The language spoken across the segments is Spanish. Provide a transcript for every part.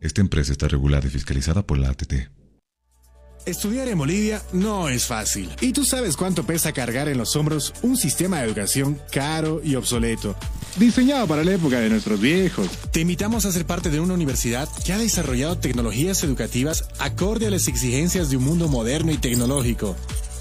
Esta empresa está regulada y fiscalizada por la ATT. Estudiar en Bolivia no es fácil. Y tú sabes cuánto pesa cargar en los hombros un sistema de educación caro y obsoleto. Diseñado para la época de nuestros viejos. Te invitamos a ser parte de una universidad que ha desarrollado tecnologías educativas acorde a las exigencias de un mundo moderno y tecnológico.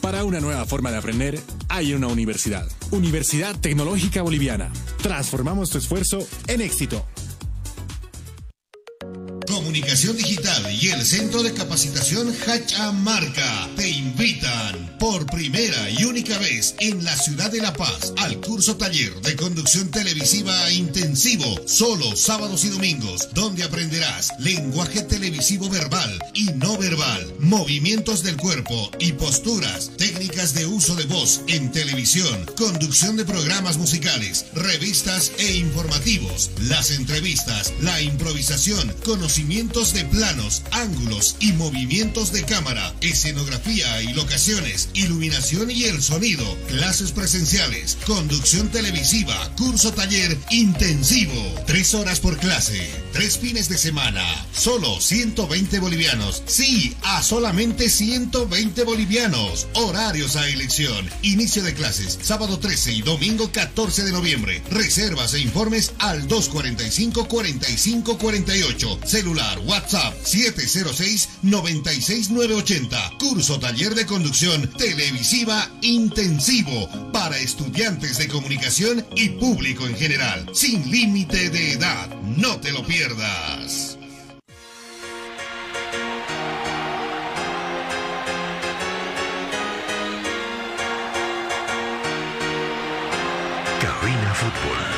Para una nueva forma de aprender, hay una universidad. Universidad Tecnológica Boliviana. Transformamos tu esfuerzo en éxito. Comunicación Digital y el Centro de Capacitación Hachamarca invitan por primera y única vez en la ciudad de La Paz al curso taller de conducción televisiva intensivo, solo sábados y domingos, donde aprenderás lenguaje televisivo verbal y no verbal, movimientos del cuerpo y posturas, técnicas de uso de voz en televisión, conducción de programas musicales, revistas e informativos, las entrevistas, la improvisación, conocimiento conocimientos de planos, ángulos y movimientos de cámara, escenografía y locaciones, iluminación y el sonido, clases presenciales, conducción televisiva, curso taller intensivo, tres horas por clase, tres fines de semana, solo 120 bolivianos, sí, a solamente 120 bolivianos, horarios a elección, inicio de clases, sábado 13 y domingo 14 de noviembre, reservas e informes al 245 45 48, celular WhatsApp 706-96980. Curso taller conducción televisiva intensivo para estudiantes de comunicación y público en general. Sin límite de edad. No te lo pierdas. Cabina Fútbol.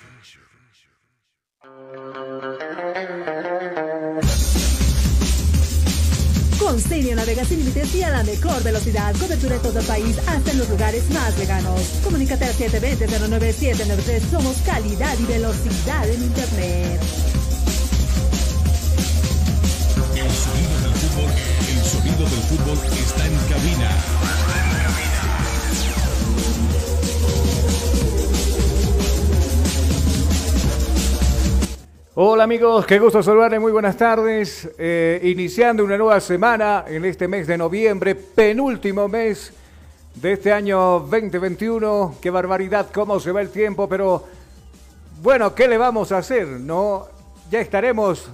Y a la mejor velocidad. Cobertura en todo el país, hasta en los lugares más lejanos. Comunícate al 720-09793. Somos calidad y velocidad en Internet. El sonido del fútbol, el sonido del fútbol está en cabina. Hola amigos, qué gusto saludarles, muy buenas tardes. Eh, iniciando una nueva semana en este mes de noviembre, penúltimo mes de este año 2021. Qué barbaridad, cómo se va el tiempo, pero bueno, ¿qué le vamos a hacer? No, ya estaremos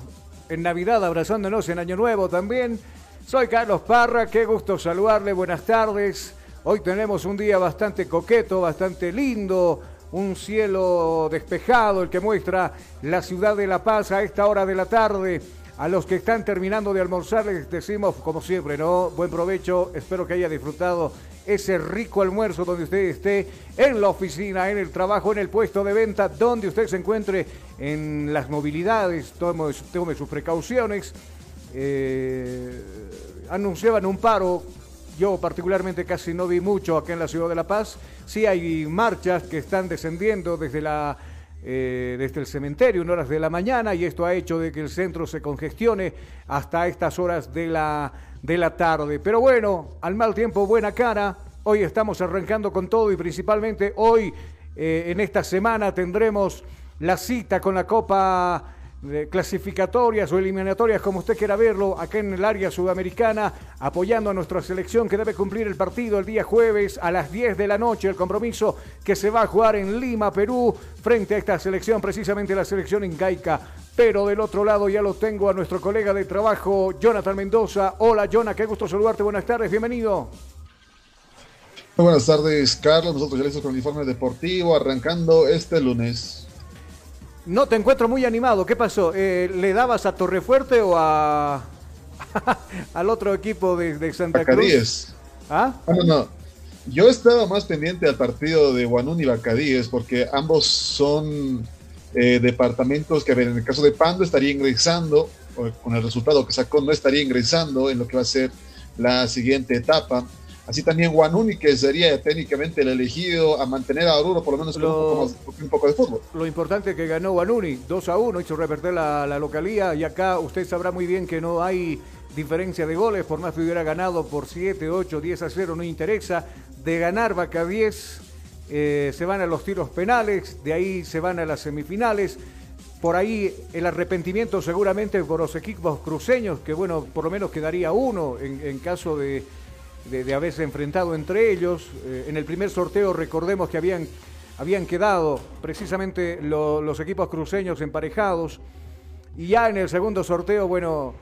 en Navidad abrazándonos en Año Nuevo también. Soy Carlos Parra, qué gusto saludarle, buenas tardes. Hoy tenemos un día bastante coqueto, bastante lindo, un cielo despejado, el que muestra la ciudad de La Paz a esta hora de la tarde. A los que están terminando de almorzar les decimos, como siempre, ¿no? Buen provecho, espero que haya disfrutado ese rico almuerzo donde usted esté en la oficina, en el trabajo, en el puesto de venta, donde usted se encuentre en las movilidades, tome, sus precauciones. Eh, anunciaban un paro, yo particularmente casi no vi mucho acá en la ciudad de La Paz, sí hay marchas que están descendiendo desde la eh, desde el cementerio en horas de la mañana y esto ha hecho de que el centro se congestione hasta estas horas de la, de la tarde. Pero bueno, al mal tiempo, buena cara. Hoy estamos arrancando con todo y principalmente hoy eh, en esta semana tendremos la cita con la Copa clasificatorias o eliminatorias, como usted quiera verlo, acá en el área sudamericana, apoyando a nuestra selección que debe cumplir el partido el día jueves a las 10 de la noche, el compromiso que se va a jugar en Lima, Perú, frente a esta selección, precisamente la selección incaica. Pero del otro lado ya lo tengo a nuestro colega de trabajo, Jonathan Mendoza. Hola, Jonathan, qué gusto saludarte, buenas tardes, bienvenido. Muy buenas tardes, Carlos. Nosotros ya listos con el informe deportivo, arrancando este lunes. No te encuentro muy animado. ¿Qué pasó? Eh, ¿Le dabas a Torrefuerte o a al otro equipo de, Santa Cruz? ¿Ah? No, no, Yo estaba más pendiente al partido de Guanún y Bacadíes porque ambos son eh, departamentos que, a ver, en el caso de Pando estaría ingresando, con el resultado que sacó, no estaría ingresando en lo que va a ser la siguiente etapa. Así también Guanuni, que sería técnicamente el elegido a mantener a Oruro por lo menos un, poco de fútbol. Lo importante es que ganó Guanuni 2 a 1, hizo revertir la, la localía y acá usted sabrá muy bien que no hay diferencia de goles, por más que hubiera ganado por 7, 8, 10 a 0, no interesa. De ganar Vaca 10, eh, se van a los tiros penales, de ahí se van a las semifinales. Por ahí el arrepentimiento seguramente por los equipos cruceños, que bueno, por lo menos quedaría uno en caso de, de, haberse enfrentado entre ellos. Eh, en el primer sorteo recordemos que habían, habían quedado precisamente los equipos cruceños emparejados. Y ya en el segundo sorteo, bueno,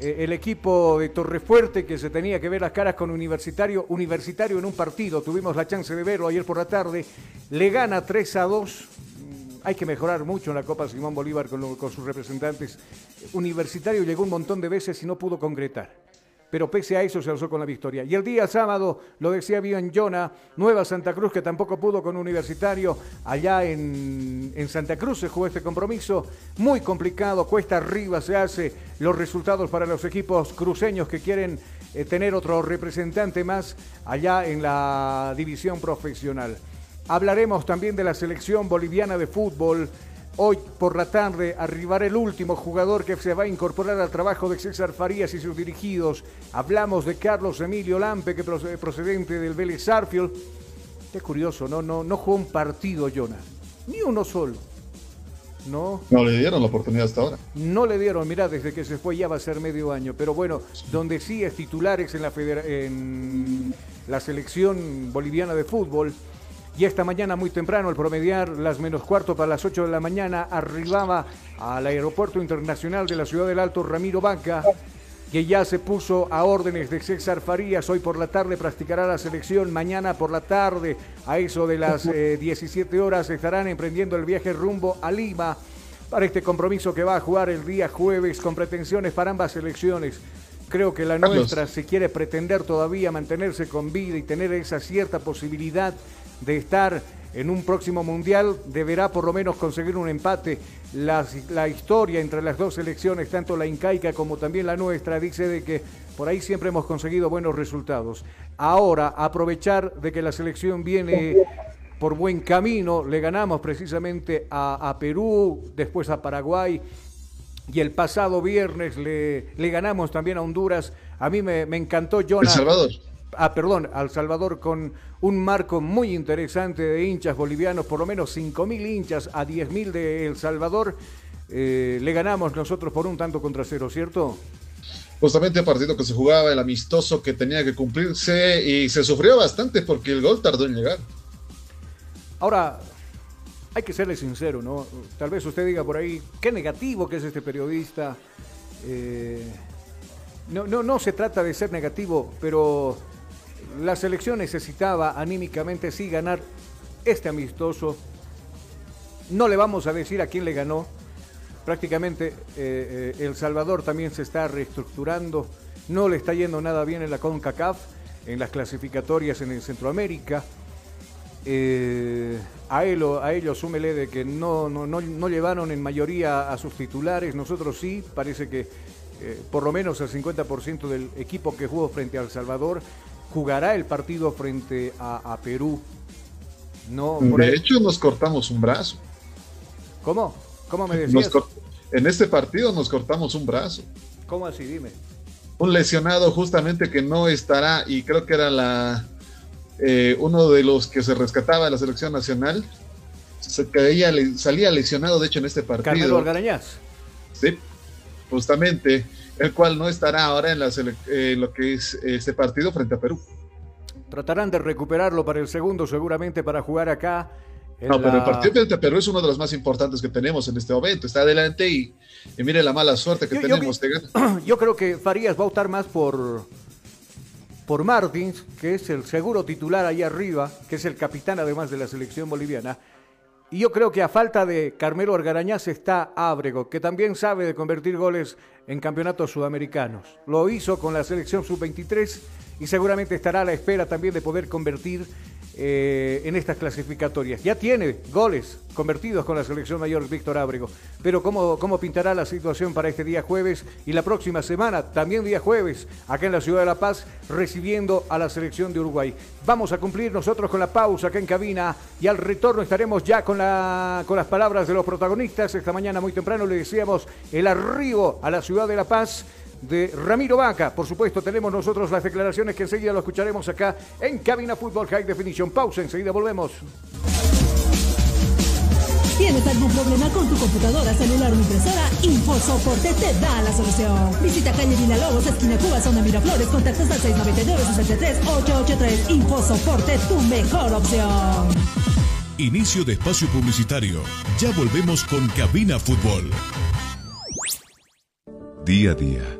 eh, el equipo de Torrefuerte que se tenía que ver las caras con Universitario, Universitario en un partido, tuvimos la chance de verlo ayer por la tarde, le gana 3 a 2. Mm, hay que mejorar mucho en la Copa Simón Bolívar con, con sus representantes. Universitario llegó un montón de veces y no pudo concretar pero pese a eso se alzó con la victoria. Y el día sábado, lo decía bien Jonah, Nueva Santa Cruz, que tampoco pudo con Universitario, allá en, Santa Cruz se jugó este compromiso, muy complicado, cuesta arriba se hace los resultados para los equipos cruceños que quieren eh, tener otro representante más allá en la división profesional. Hablaremos también de la selección boliviana de fútbol Hoy por la tarde arribará el último jugador que se va a incorporar al trabajo de César Farías y sus dirigidos. Hablamos de Carlos Emilio Lampe, que procedente del Vélez Sarfield. Qué curioso, ¿no? No, no jugó un partido, Jonah. Ni uno solo. No. No le dieron la oportunidad hasta ahora. No le dieron, mira, desde que se fue ya va a ser medio año. Pero bueno, donde sí es titulares en la, en la selección boliviana de fútbol y esta mañana muy temprano, al promediar las menos cuarto para las 8 de la mañana, arribaba al Aeropuerto Internacional de la Ciudad del Alto Ramiro Banca, que ya se puso a órdenes de César Farías. Hoy por la tarde practicará la selección. Mañana por la tarde, a eso de las 17 eh, horas, estarán emprendiendo el viaje rumbo a Lima para este compromiso que va a jugar el día jueves con pretensiones para ambas selecciones. Creo que la nuestra, si quiere pretender todavía mantenerse con vida y tener esa cierta posibilidad de estar en un próximo mundial, deberá por lo menos conseguir un empate. La, la, historia entre las dos selecciones, tanto la incaica como también la nuestra, dice de que por ahí siempre hemos conseguido buenos resultados. Ahora, aprovechar de que la selección viene por buen camino, le ganamos precisamente a, Perú, después a Paraguay. Y el pasado viernes le, le ganamos también a Honduras. A mí me, me encantó Jonas. El Salvador ah, perdón, al Salvador con un marco muy interesante de hinchas bolivianos, por lo menos 5.000 hinchas a 10.000 de El Salvador. Eh, le ganamos nosotros por un tanto contra cero, ¿cierto? Justamente el partido que se jugaba, el amistoso que tenía que cumplirse y se sufrió bastante porque el gol tardó en llegar. Ahora, hay que serle sincero, ¿no? Tal vez usted diga por ahí, qué negativo que es este periodista. Eh, no, no, no se trata de ser negativo, pero la selección necesitaba anímicamente sí ganar este amistoso. No le vamos a decir a quién le ganó, prácticamente eh, eh, El Salvador también se está reestructurando, no le está yendo nada bien en la CONCACAF, en las clasificatorias en el Centroamérica. Eh, a, él, a ellos súmele de que no, no, no, no, llevaron en mayoría a sus titulares, nosotros sí, parece que por lo menos el 50% del equipo que jugó frente a El Salvador jugará el partido frente a, a Perú. No, de el... hecho, nos cortamos un brazo. ¿Cómo? ¿Cómo me decías? En este partido nos cortamos un brazo. ¿Cómo así? Dime. Un lesionado justamente que no estará, y creo que era la eh, uno de los que se rescataba de la selección nacional. Se caía, salía lesionado, de hecho, en este partido. Carmelo Algarañaz. Sí, justamente, el cual no estará ahora en, la lo que es este partido frente a Perú. Tratarán de recuperarlo para el segundo, seguramente para jugar acá. No, pero el partido frente a Perú es uno de los más importantes que tenemos en este momento. Está adelante y, mire la mala suerte que tenemos. Yo, yo creo que Farías va a optar más por, por Martins, que es el seguro titular ahí arriba, que es el capitán además de la selección boliviana. Y yo creo que a falta de Carmelo Argarañaz está Ábrego, que también sabe de convertir goles en campeonatos sudamericanos. Lo hizo con la selección sub-23 y seguramente estará a la espera también de poder convertir eh, en estas clasificatorias. Ya tiene goles convertidos con la selección mayor Víctor Ábrego, pero ¿cómo, ¿cómo pintará la situación para este día jueves y la próxima semana, también día jueves, acá en la ciudad de La Paz, recibiendo a la selección de Uruguay? Vamos a cumplir nosotros con la pausa acá en cabina y al retorno estaremos ya con, la, con las palabras de los protagonistas. Esta mañana muy temprano le decíamos el arribo a la ciudad de La Paz de Ramiro Vaca. Por supuesto, tenemos nosotros las declaraciones que enseguida lo escucharemos acá en Cabina Fútbol High Definition. Pausa, enseguida volvemos. ¿Tienes algún problema con tu computadora, celular o impresora? InfoSoporte te da la solución. Visita calle Lobos, esquina Cuba, zona Miraflores, contactos al 699-63-883. InfoSoporte, tu mejor opción. Inicio de espacio publicitario. Ya volvemos con Cabina Fútbol. Día a día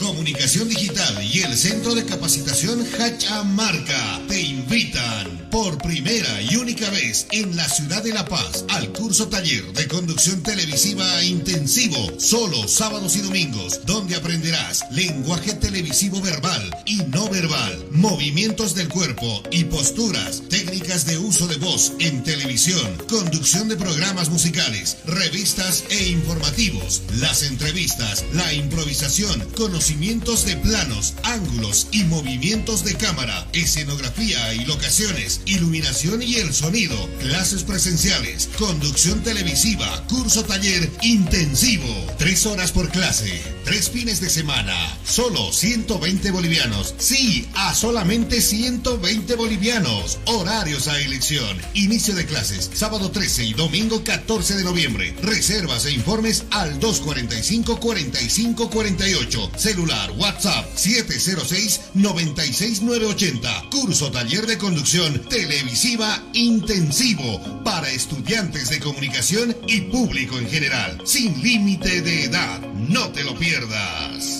Comunicación Digital y el Centro de Capacitación Hachamarca te invitan por primera y única vez en la ciudad de La Paz al curso taller de conducción televisiva intensivo, solo sábados y domingos, donde aprenderás lenguaje televisivo verbal y no verbal, movimientos del cuerpo y posturas, técnicas de uso de voz en televisión, conducción de programas musicales, revistas e informativos, las entrevistas, la improvisación, conocimiento de planos, ángulos y movimientos de cámara, escenografía y locaciones, iluminación y el sonido, clases presenciales, conducción televisiva, curso taller intensivo, tres horas por clase, tres fines de semana, solo 120 bolivianos, sí, a solamente 120 bolivianos, horarios a elección, inicio de clases, sábado 13 y domingo 14 de noviembre, reservas e informes al 245 45 48, celular WhatsApp 706-96980. Curso taller de conducción televisiva intensivo para estudiantes de comunicación y público en general. Sin límite de edad. No te lo pierdas.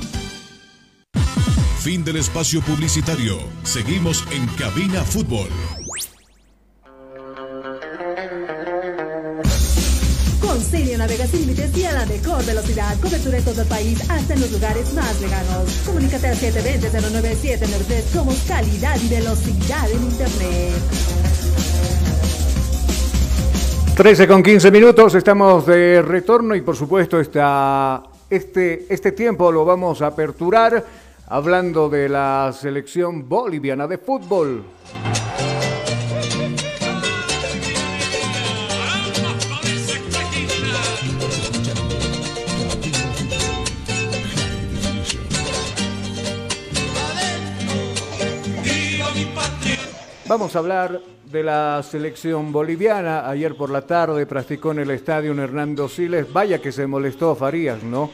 Fin del espacio publicitario. Seguimos en Cabina Fútbol. Concilio navega sin límites y a la mejor velocidad. Cobertura en todo el país, hasta en los lugares más lejanos. Comunícate al 720-09793. Somos calidad y velocidad en Internet. 13 con 15 minutos, estamos de retorno y por supuesto esta, este, este tiempo lo vamos a aperturar hablando de la selección boliviana de fútbol. Vamos a hablar de la selección boliviana. Ayer por la tarde practicó en el estadio Hernando Siles. Vaya que se molestó Farías, ¿no?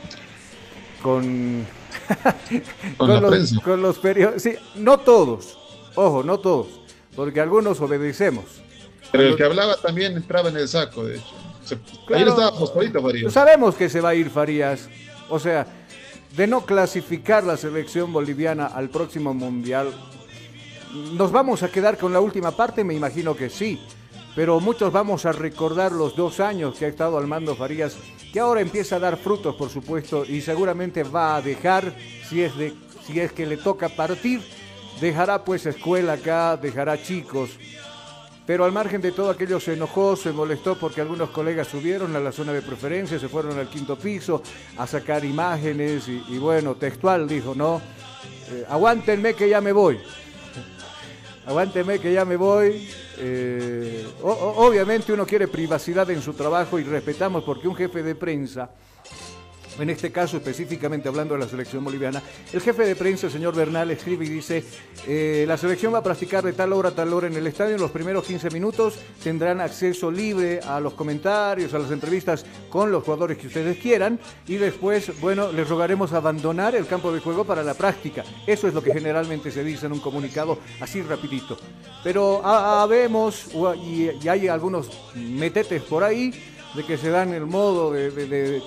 Con, Con los, con los. Sí, no todos, ojo, no todos, porque algunos obedecemos. Pero el que hablaba también entraba en el saco, de hecho. Se- Claro. Ayer estaba postadito, Farías. Sabemos que se va a ir Farías. O sea, de no clasificar la selección boliviana al próximo mundial, ¿nos vamos a quedar con la última parte? Me imagino que sí. Pero muchos vamos a recordar los dos años que ha estado al mando Farías, que ahora empieza a dar frutos, por supuesto, y seguramente va a dejar, si es, de, si es que le toca partir, dejará pues escuela acá, dejará chicos. Pero al margen de todo aquello se enojó, se molestó porque algunos colegas subieron a la zona de preferencia, se fueron al quinto piso a sacar imágenes y, bueno, textual dijo, no, eh, aguántenme que ya me voy. Aguántenme que ya me voy. Eh, obviamente uno quiere privacidad en su trabajo y respetamos porque un jefe de prensa, en este caso específicamente hablando de la selección boliviana, el jefe de prensa, el señor Bernal, escribe y dice, eh, la selección va a practicar de tal hora a tal hora en el estadio, en los primeros 15 minutos tendrán acceso libre a los comentarios, a las entrevistas con los jugadores que ustedes quieran y después, bueno, les rogaremos abandonar el campo de juego para la práctica. Eso es lo que generalmente se dice en un comunicado así rapidito. Pero ah, ah, u- y, hay algunos metetes por ahí, de que se dan el modo de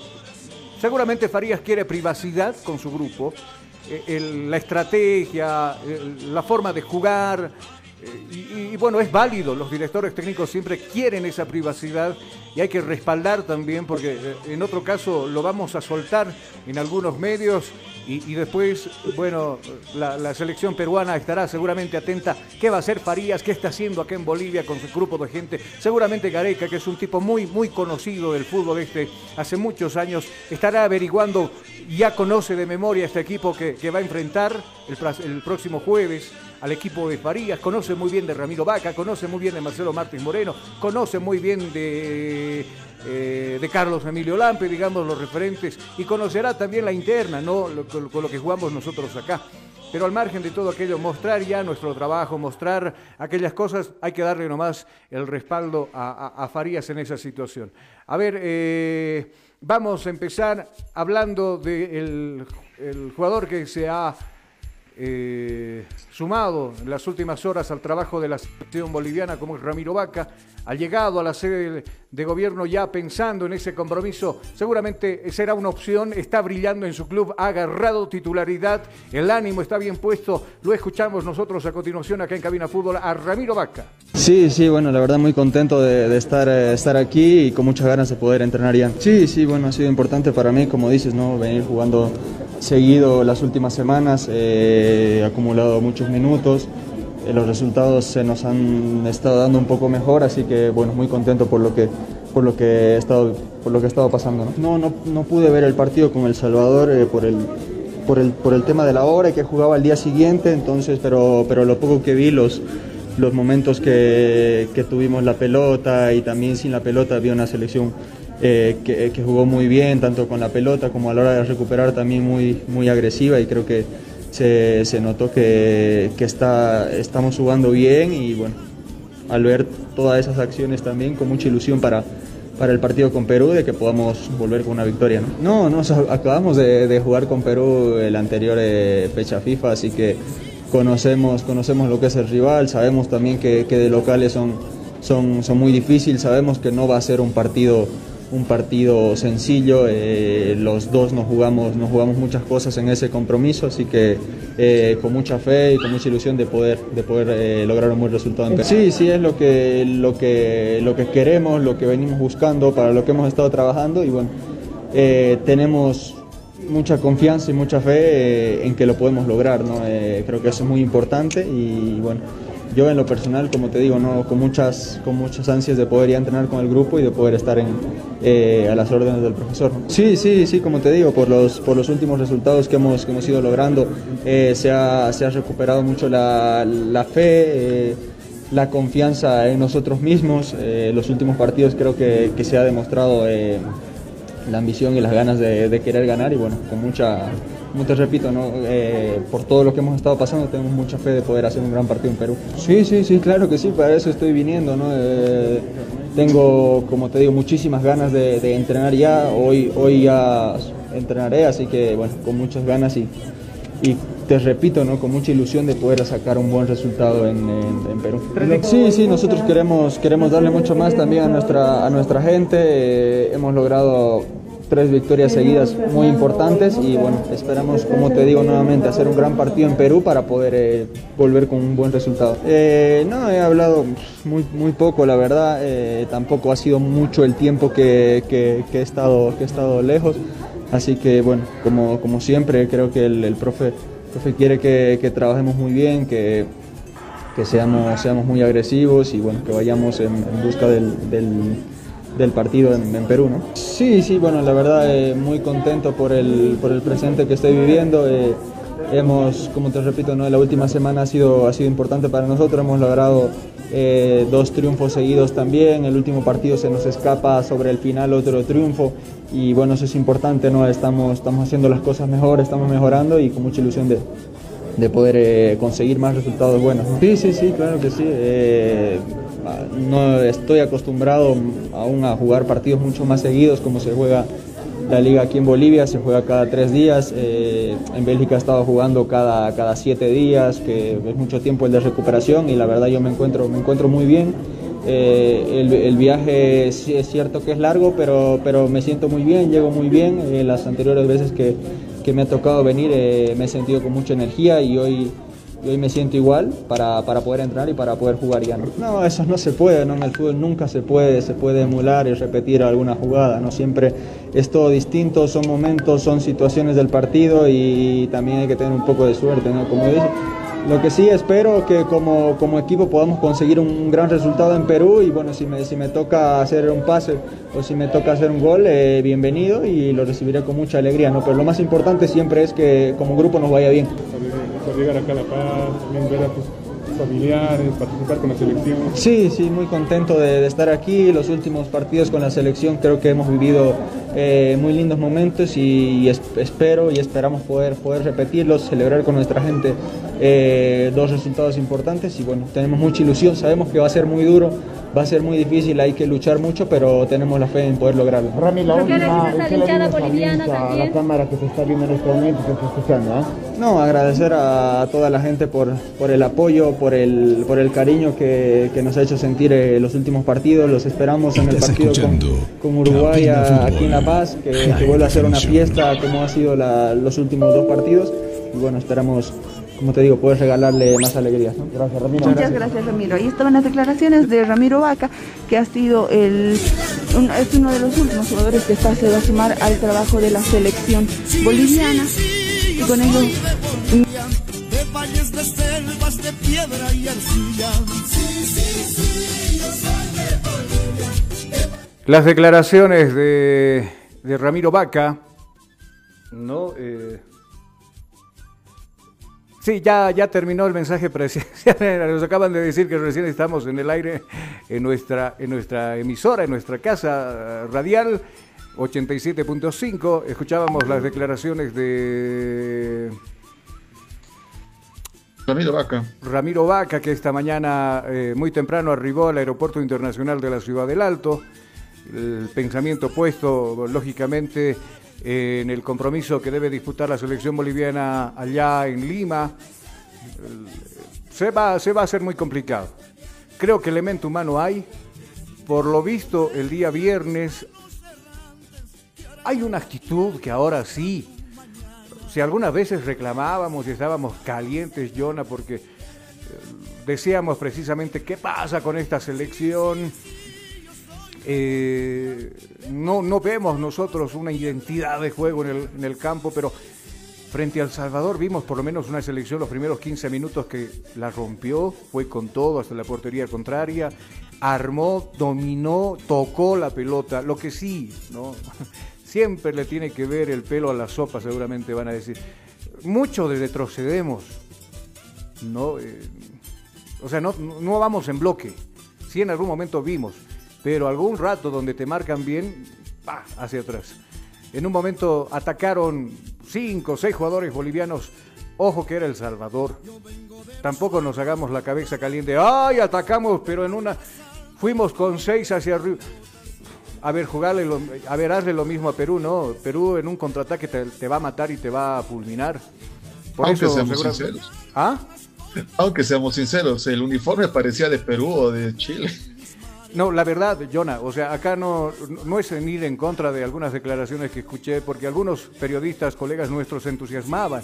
Seguramente Farías quiere privacidad con su grupo, eh, la estrategia, la forma de jugar. eh, y, y bueno, es válido, los directores técnicos siempre quieren esa privacidad y hay que respaldar también porque eh, en otro caso lo vamos a soltar en algunos medios y, después, bueno, la, selección peruana estará seguramente atenta. Qué va a hacer Farías, qué está haciendo acá en Bolivia con su grupo de gente. Seguramente Gareca, que es un tipo muy, muy conocido del fútbol este hace muchos años, estará averiguando, ya conoce de memoria este equipo que, va a enfrentar el, próximo jueves al equipo de Farías, conoce muy bien de Ramiro Vaca, conoce muy bien de Marcelo Martins Moreno, conoce muy bien de, de Carlos Emilio Lampe, digamos, los referentes, y conocerá también la interna, ¿no? Con, lo que jugamos nosotros acá. Pero al margen de todo aquello, mostrar ya nuestro trabajo, mostrar aquellas cosas, hay que darle nomás el respaldo a, a- a Farías en esa situación. A ver, eh, vamos a empezar hablando del el jugador que se ha eh, sumado en las últimas horas al trabajo de la selección boliviana como es Ramiro Vaca, ha llegado a la sede de gobierno ya pensando en ese compromiso, seguramente será una opción, está brillando en su club, ha agarrado titularidad, el ánimo está bien puesto, lo escuchamos nosotros a continuación acá en Cabina Fútbol a Ramiro Vaca. Sí, sí, bueno, la verdad muy contento de, estar, eh, estar aquí y con muchas ganas de poder entrenar ya. Sí, sí, bueno, ha sido importante para mí, como dices, ¿no? venir jugando seguido las últimas semanas, eh, he acumulado muchos minutos, eh, los resultados se nos han estado dando un poco mejor, así que bueno, muy contento por lo que, por lo que, he, estado, por lo que pasando. No, no, no pude ver el partido con El Salvador eh, por, el, por, el, por el tema de la hora y que jugaba al día siguiente, entonces, pero, pero lo poco que vi, los, los momentos que, que tuvimos la pelota y también sin la pelota, había una selección eh, que, jugó muy bien, tanto con la pelota como a la hora de recuperar también muy, muy agresiva y creo que se, se notó que, que, está, estamos jugando bien y bueno, al ver todas esas acciones también con mucha ilusión para, para el partido con Perú de que podamos volver con una victoria. No, no, acabamos de, de, jugar con Perú el anterior eh, fecha FIFA, así que conocemos, conocemos lo que es el rival, sabemos también que, que de locales son, son, son muy difíciles, sabemos que no va a ser un partido un partido sencillo, eh, los dos nos jugamos, nos jugamos muchas cosas en ese compromiso, así que eh, con mucha fe y con mucha ilusión de poder, de poder eh, lograr un buen resultado. Sí, sí, es lo que, lo, que, lo que queremos, lo que venimos buscando, para lo que hemos estado trabajando y bueno, tenemos mucha confianza y mucha fe en que lo podemos lograr, ¿no? creo que eso es muy importante y bueno yo en lo personal, como te digo, no con muchas, con muchas ansias de poder ir a entrenar con el grupo y de poder estar eh, a las órdenes del profesor. Sí, sí, sí, como te digo, por los, por los últimos resultados que hemos, que hemos ido logrando, eh, se, ha, se, ha, recuperado mucho la, la fe. Eh, la confianza en nosotros mismos. los últimos partidos creo que se ha demostrado la ambición y las ganas de, querer ganar y bueno, con mucha, como te repito, ¿no? Eh, por todo lo que hemos estado pasando, tenemos mucha fe de poder hacer un gran partido en Perú. Sí, sí, sí, claro que sí, para eso estoy viniendo. ¿no? Eh, tengo, como te digo, muchísimas ganas de, entrenar ya. Hoy, hoy ya entrenaré, así que bueno, con muchas ganas y te repito, ¿no? con mucha ilusión de poder sacar un buen resultado en, Perú. Sí, sí, nosotros queremos, queremos darle mucho más también a nuestra, a nuestra gente. Eh, hemos logrado tres victorias seguidas muy importantes y bueno, esperamos, como te digo nuevamente, hacer un gran partido en Perú para poder eh, volver con un buen resultado. Eh, no, he hablado muy, muy poco, la verdad, eh, tampoco ha sido mucho el tiempo que, que, he, estado, que he estado lejos, así que bueno, como, como siempre, creo que el, profe, profe quiere que, que, trabajemos muy bien, que, que seamos, seamos muy agresivos y bueno, que vayamos en, busca del del partido en, Perú, ¿no? Sí, sí, bueno, la verdad eh, muy contento por el, por el presente que estoy viviendo. Eh, hemos, como te repito, ¿no? la última semana ha sido, ha sido importante para nosotros, hemos logrado eh, dos triunfos seguidos también, el último partido se nos escapa sobre el final otro triunfo y bueno, eso es importante, ¿no? estamos, estamos haciendo las cosas mejor, estamos mejorando y con mucha ilusión de, de poder conseguir más resultados buenos. Sí, sí, sí, claro que sí no estoy acostumbrado aún a jugar partidos mucho más seguidos como se juega la liga aquí en Bolivia, se juega cada tres días, eh, en Bélgica he estado jugando cada, cada siete días, que es mucho tiempo el de recuperación y la verdad yo me encuentro, me encuentro muy bien. Eh, el, viaje es cierto que es largo, pero, pero me siento muy bien, llego muy bien. Eh, las anteriores veces que, que me ha tocado venir me he sentido con mucha energía y hoy y hoy me siento igual para, para, poder entrar y para poder jugar ya. ¿no? no, eso no se puede, ¿no? en el fútbol nunca se puede, se puede emular y repetir alguna jugada, no siempre es todo distinto, son momentos, son situaciones del partido y también hay que tener un poco de suerte, ¿no? como dice. Lo que sí espero que como, como equipo podamos conseguir un gran resultado en Perú y bueno, si me, si me toca hacer un pase o si me toca hacer un gol, eh, bienvenido y lo recibiré con mucha alegría, ¿no? Pero lo más importante siempre es que como grupo nos vaya bien llegar acá a La Paz, también ver a tus familiares, participar con la selección. Sí, sí, muy contento de, estar aquí. Los últimos partidos con la selección creo que hemos vivido eh, muy lindos momentos y, espero y esperamos poder, poder repetirlos, celebrar con nuestra gente eh, dos resultados importantes y bueno, tenemos mucha ilusión, sabemos que va a ser muy duro, va a ser muy difícil, hay que luchar mucho, pero tenemos la fe en poder lograrlo. Rami, la última, ¿qué le dices a la cámara que se está viendo en este momento, que está escuchando? ¿ah? No, agradecer a, toda la gente por, por el apoyo, por el, por el cariño que, que nos ha hecho sentir eh, los últimos partidos, los esperamos en el partido con, con Uruguay a- aquí en La Paz, que, que vuelva a ser una fiesta como ha sido la- los últimos dos partidos y bueno, esperamos, como te digo, poder regalarle más alegrías. ¿no? Gracias, Ramiro. Muchas gracias, Ramiro. Ahí estaban las declaraciones de Ramiro Vaca, que ha sido el, un- es uno de los últimos jugadores que está, se va a sumar al trabajo de la selección boliviana. Y con ello, de valles, de selvas, de piedra y arcilla. Sí, sí, sí, yo soy de Bolivia. Las declaraciones de, de Ramiro Vaca, ¿no? Eh, sí, ya, ya terminó el mensaje presidencial. Nos acaban de decir que recién estamos en el aire en nuestra, en nuestra emisora, en nuestra casa radial 87.5. Escuchábamos las declaraciones de Ramiro Vaca. Ramiro Vaca, que esta mañana eh, muy temprano arribó al Aeropuerto Internacional de la Ciudad del Alto. El pensamiento puesto, lógicamente, eh, en el compromiso que debe disputar la selección boliviana allá en Lima. Se va, se va a hacer muy complicado. Creo que elemento humano hay. Por lo visto, el día viernes hay una actitud que ahora sí, si algunas veces reclamábamos y estábamos calientes, Jonah, porque eh, decíamos precisamente qué pasa con esta selección. Eh, no, no vemos nosotros una identidad de juego en el, en el campo, pero frente al Salvador vimos por lo menos una selección los primeros 15 minutos que la rompió, fue con todo hasta la portería contraria, armó, dominó, tocó la pelota, lo que sí, ¿no? Siempre le tiene que ver el pelo a la sopa, seguramente van a decir. Mucho de retrocedemos, ¿no? Eh, o sea, no, no vamos en bloque. Sí, en algún momento vimos, pero algún rato donde te marcan bien, ¡pa! hacia atrás. En un momento atacaron cinco o seis jugadores bolivianos. Ojo que era El Salvador. Tampoco nos hagamos la cabeza caliente. ¡Ay, atacamos! Pero en una. Fuimos con seis hacia arriba. A ver, jugarle lo- a ver, hazle lo mismo a Perú, ¿no? Perú en un contraataque te, te va a matar y te va a fulminar. Por Aunque eso, seamos sinceros. ¿Ah? Aunque seamos sinceros, el uniforme parecía de Perú o de Chile. No, la verdad, Jonah, o sea, acá no, no es en ir en contra de algunas declaraciones que escuché, porque algunos periodistas, colegas nuestros, se entusiasmaban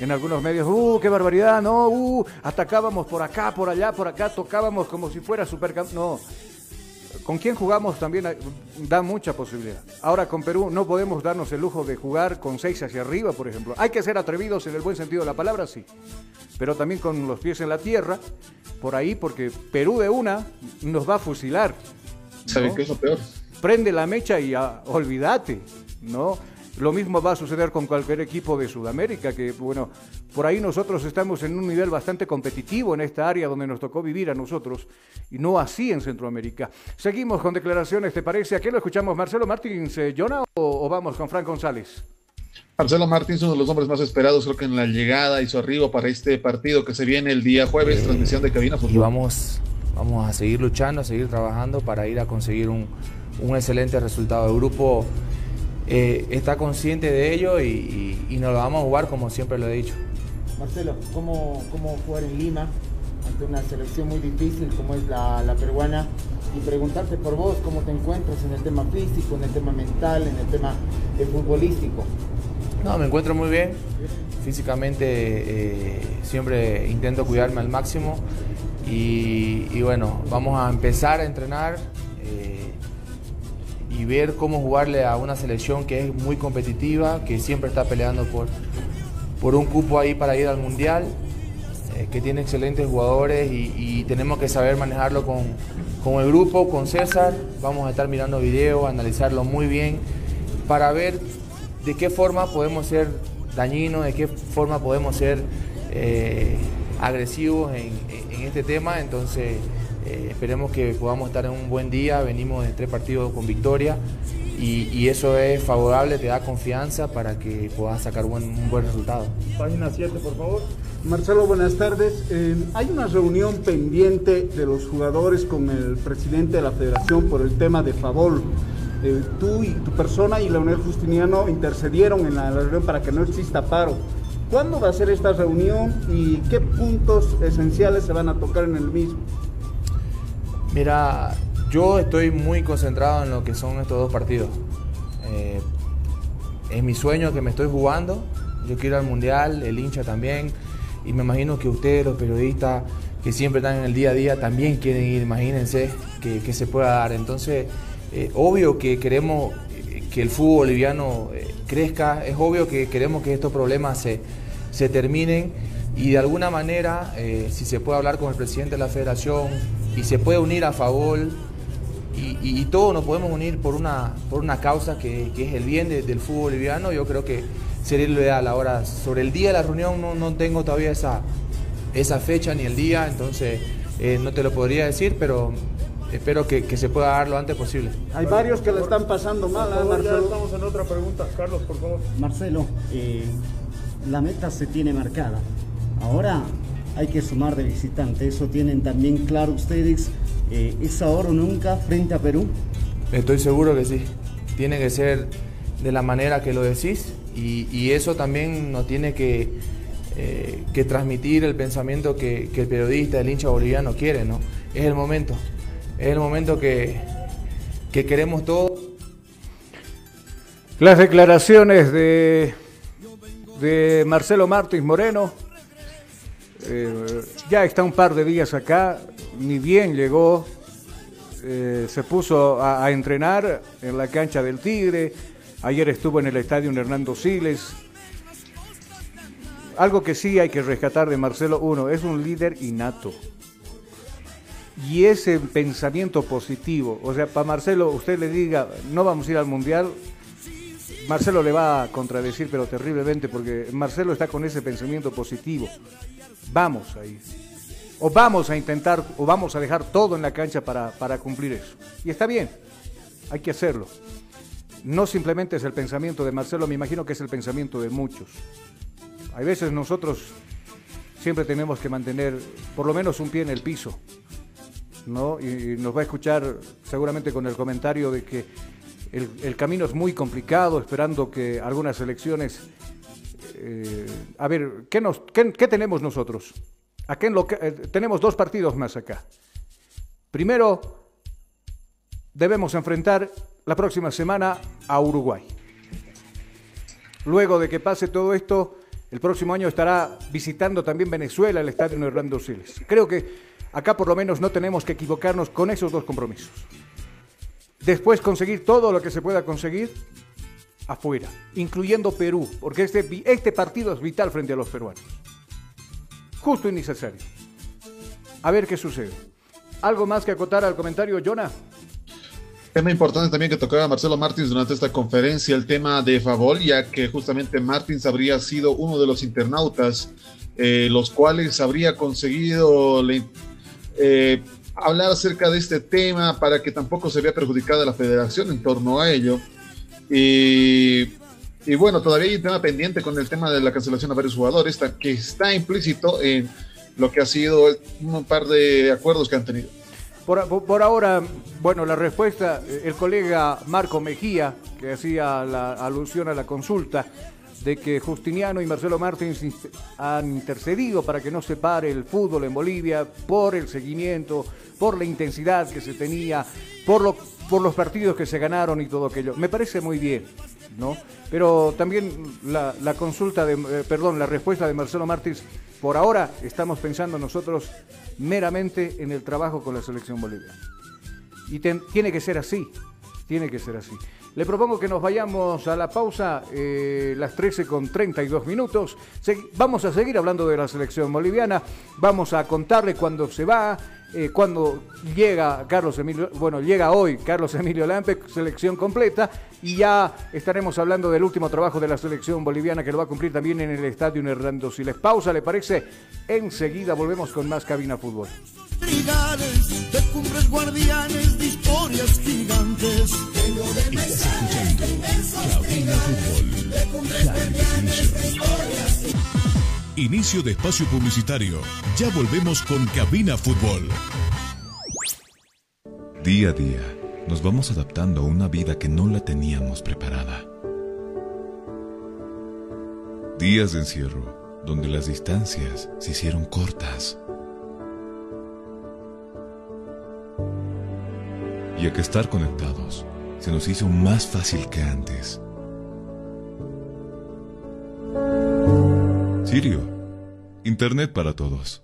en algunos medios. ¡Uh, qué barbaridad! No, ¡uh! Atacábamos por acá, por allá, por acá, tocábamos como si fuera supercampeón. No. Con quién jugamos también da mucha posibilidad. Ahora con Perú no podemos darnos el lujo de jugar con seis hacia arriba, por ejemplo. Hay que ser atrevidos en el buen sentido de la palabra, sí. Pero también con los pies en la tierra, por ahí, porque Perú de una nos va a fusilar. ¿Saben ¿no? qué es lo peor? Prende la mecha y ah, olvídate, ¿no? Lo mismo va a suceder con cualquier equipo de Sudamérica, que bueno, por ahí nosotros estamos en un nivel bastante competitivo en esta área donde nos tocó vivir a nosotros, y no así en Centroamérica. Seguimos con declaraciones, ¿te parece? ¿A qué lo escuchamos? ¿Marcelo Martins, eh, Jonah, o, o vamos con Frank González? Marcelo Martins, uno de los hombres más esperados, creo que en la llegada y su arribo para este partido que se viene el día jueves, transmisión de Cabina Fútbol. y vamos, vamos a seguir luchando, a seguir trabajando para ir a conseguir un, un excelente resultado. El grupo eh, está consciente de ello y, y- y nos lo vamos a jugar como siempre lo he dicho. Marcelo, ¿cómo, ¿cómo jugar en Lima ante una selección muy difícil como es la, la peruana? Y preguntarte por vos, ¿cómo te encuentras en el tema físico, en el tema mental, en el tema eh, futbolístico? No, me encuentro muy bien. Físicamente eh, siempre intento cuidarme al máximo. Y, y bueno, vamos a empezar a entrenar y ver cómo jugarle a una selección que es muy competitiva, que siempre está peleando por, por un cupo ahí para ir al Mundial, eh, que tiene excelentes jugadores y, tenemos que saber manejarlo con, con el grupo, con César. Vamos a estar mirando videos, analizarlo muy bien para ver de qué forma podemos ser dañinos, de qué forma podemos ser eh, agresivos en, en este tema. Entonces, eh, esperemos que podamos estar en un buen día. Venimos de tres partidos con victoria y, eso es favorable, te da confianza para que puedas sacar un buen resultado. Página 7, por favor. Marcelo, buenas tardes. Hay una reunión pendiente de los jugadores con el presidente de la federación por el tema de Favol. Eh, tú y tu persona y Leonel Justiniano intercedieron en la reunión para que no exista paro. ¿Cuándo va a ser esta reunión y qué puntos esenciales se van a tocar en el mismo? Mira, yo estoy muy concentrado en lo que son estos dos partidos. Eh, es mi sueño que me estoy jugando. Yo quiero al mundial, el hincha también. Y me imagino que ustedes, los periodistas que siempre están en el día a día, también quieren ir. Imagínense que, se pueda dar. Entonces, eh, obvio que queremos eh, que el fútbol boliviano crezca. Es obvio que queremos que estos problemas se, se terminen. Y de alguna manera, si se puede hablar con el presidente de la federación y se puede unir a favor y, y- y todos nos podemos unir por una, por una causa que, que es el bien de- del fútbol boliviano, yo creo que sería lo ideal. Ahora, sobre el día de la reunión no, no tengo todavía esa, esa fecha ni el día, entonces eh, no te lo podría decir, pero espero que, que se pueda dar lo antes posible. Hay varios que le están pasando mal, ¿eh, ya Marcelo? estamos en otra pregunta. Carlos, por favor. Marcelo, eh, la meta se tiene marcada. Ahora hay que sumar de visitante. Eso tienen también claro ustedes. Eh, ¿Es ahora o nunca frente a Perú? Estoy seguro que sí. Tiene que ser de la manera que lo decís y, y eso también nos tiene que, eh, que transmitir el pensamiento que, que el periodista, el hincha boliviano quiere, ¿no? Es el momento. Es el momento que, que queremos todos. Las declaraciones de, de Marcelo Martins Moreno. Eh, ya está un par de días acá, ni bien llegó, eh, se puso a, a entrenar en la cancha del Tigre, ayer estuvo en el estadio Hernando Siles. Algo que sí hay que rescatar de Marcelo, uno, es un líder innato. Y ese pensamiento positivo, o sea, para Marcelo, usted le diga, no vamos a ir al Mundial, Marcelo le va a contradecir, pero terriblemente, porque Marcelo está con ese pensamiento positivo. Vamos a ir. O vamos a intentar, o vamos a dejar todo en la cancha para, para cumplir eso. Y está bien, hay que hacerlo. No simplemente es el pensamiento de Marcelo, me imagino que es el pensamiento de muchos. Hay veces nosotros siempre tenemos que mantener por lo menos un pie en el piso. ¿no? Y, nos va a escuchar seguramente con el comentario de que el, el camino es muy complicado, esperando que algunas elecciones... eh, a ver, ¿qué, tenemos nosotros? En lo eh, tenemos dos partidos más acá. Primero, debemos enfrentar la próxima semana a Uruguay. Luego de que pase todo esto, el próximo año estará visitando también Venezuela el estadio Hernando Siles. Creo que acá por lo menos no tenemos que equivocarnos con esos dos compromisos. Después conseguir todo lo que se pueda conseguir afuera, incluyendo Perú, porque este, este partido es vital frente a los peruanos. Justo y necesario. A ver qué sucede. ¿Algo más que acotar al comentario, Jonah? Tema importante también que tocaba Marcelo Martins durante esta conferencia, el tema de Favol, ya que justamente Martins habría sido uno de los internautas, eh, los cuales habría conseguido eh, hablar acerca de este tema para que tampoco se vea perjudicada la federación en torno a ello. Y, y bueno, todavía hay un tema pendiente con el tema de la cancelación a varios jugadores, que está implícito en lo que ha sido un par de acuerdos que han tenido. Por, por- ahora, bueno, la respuesta, el colega Marco Mejía, que hacía la alusión a la consulta, de que Justiniano y Marcelo Martins han intercedido para que no se pare el fútbol en Bolivia por el seguimiento, por la intensidad que se tenía, por, lo, por los partidos que se ganaron y todo aquello. Me parece muy bien, ¿no? Pero también la, consulta de, eh, perdón, la respuesta de Marcelo Martins, por ahora estamos pensando nosotros meramente en el trabajo con la selección boliviana. Y tiene que ser así, tiene que ser así. Le propongo que nos vayamos a la pausa, eh, las 13 con 32 minutos. Vamos a seguir hablando de la selección boliviana, vamos a contarle cuándo se va, cuando llega Carlos Emilio, bueno, llega hoy Carlos Emilio Lampe, selección completa, y ya estaremos hablando del último trabajo de la selección boliviana que lo va a cumplir también en el estadio Hernando Siles. Pausa, ¿le parece? Enseguida volvemos con más Cabina Fútbol. De cumbres guardianes, de historias gigantes. Inicio de espacio publicitario. Ya volvemos con Cabina Fútbol. Día a día, nos vamos adaptando a una vida que no la teníamos preparada. Días de encierro, donde las distancias se hicieron cortas. Y a que estar conectados se nos hizo más fácil que antes. Sirio, Internet para todos.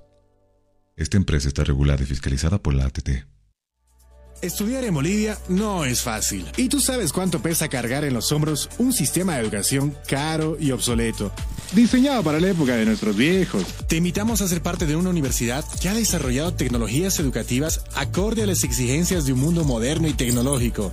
Esta empresa está regulada y fiscalizada por la ATT. Estudiar en Bolivia no es fácil. Y tú sabes cuánto pesa cargar en los hombros un sistema de educación caro y obsoleto. Diseñado para la época de nuestros viejos. Te invitamos a ser parte de una universidad que ha desarrollado tecnologías educativas acorde a las exigencias de un mundo moderno y tecnológico.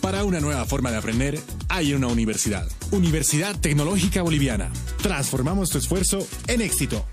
Para una nueva forma de aprender, hay una universidad. Universidad Tecnológica Boliviana. Transformamos tu esfuerzo en éxito.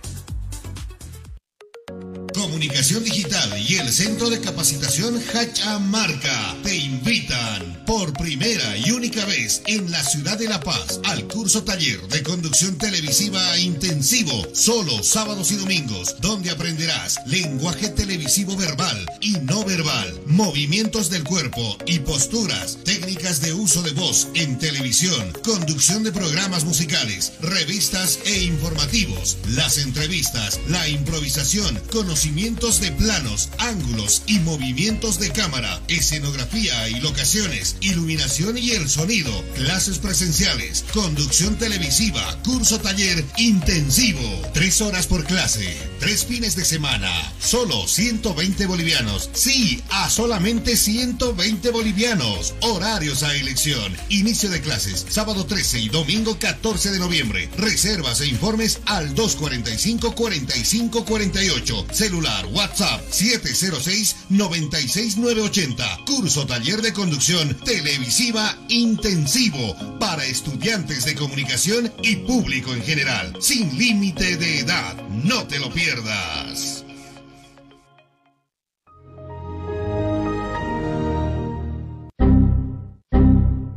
Comunicación Digital y el Centro de Capacitación Hachamarca te invitan por primera y única vez en la ciudad de La Paz al curso taller de conducción televisiva intensivo, solo sábados y domingos, donde aprenderás lenguaje televisivo verbal y no verbal, movimientos del cuerpo y posturas, técnicas de uso de voz en televisión, conducción de programas musicales, revistas e informativos, las entrevistas, la improvisación, conocimientos de planos, ángulos y movimientos de cámara, escenografía y locaciones, iluminación y el sonido, clases presenciales, conducción televisiva, curso taller intensivo, tres horas por clase, tres fines de semana, solo 120 bolivianos, sí, a solamente 120 bolivianos, horarios a elección, inicio de clases, sábado 13 y domingo 14 de noviembre, reservas e informes al 245 45 48, celular WhatsApp 706 96980, curso taller conducción televisiva intensivo para estudiantes de comunicación y público en general, sin límite de edad. No te lo pierdas.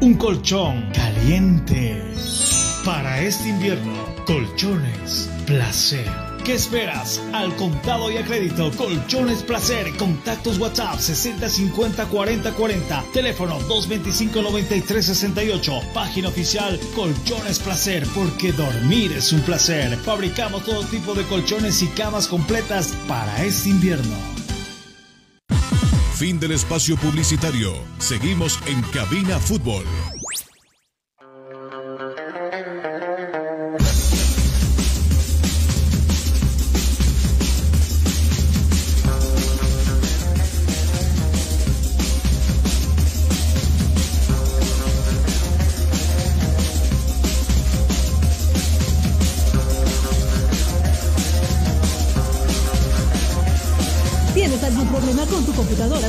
Un colchón caliente. Para este invierno, colchones placer. ¿Qué esperas? Al contado y a crédito, Colchones Placer. Contactos WhatsApp 60 50 40 40. Teléfono 225 93 68. Página oficial Colchones Placer, porque dormir es un placer. Fabricamos todo tipo de colchones y camas completas para este invierno. Fin del espacio publicitario. Seguimos en Cabina Fútbol.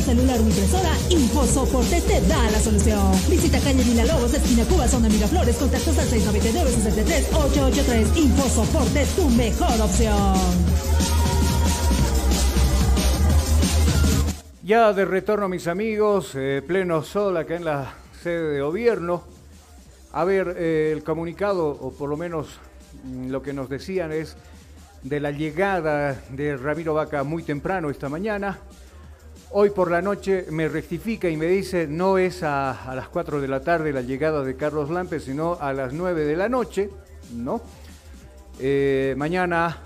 Celular o impresora? InfoSoporte te da la solución. Visita calle Villalobos, esquina Cuba, zona Miraflores, contactos al 699-63-883. InfoSoporte, tu mejor opción. Ya de retorno, mis amigos, eh, pleno sol acá en la sede de gobierno. A ver, eh, el comunicado, o por lo menos mm, lo que nos decían es de la llegada de Ramiro Vaca muy temprano esta mañana. Hoy por la noche me rectifica y me dice no es a, las 4 de la tarde la llegada de Carlos Lampe, sino a las 9 de la noche, ¿no? Eh, mañana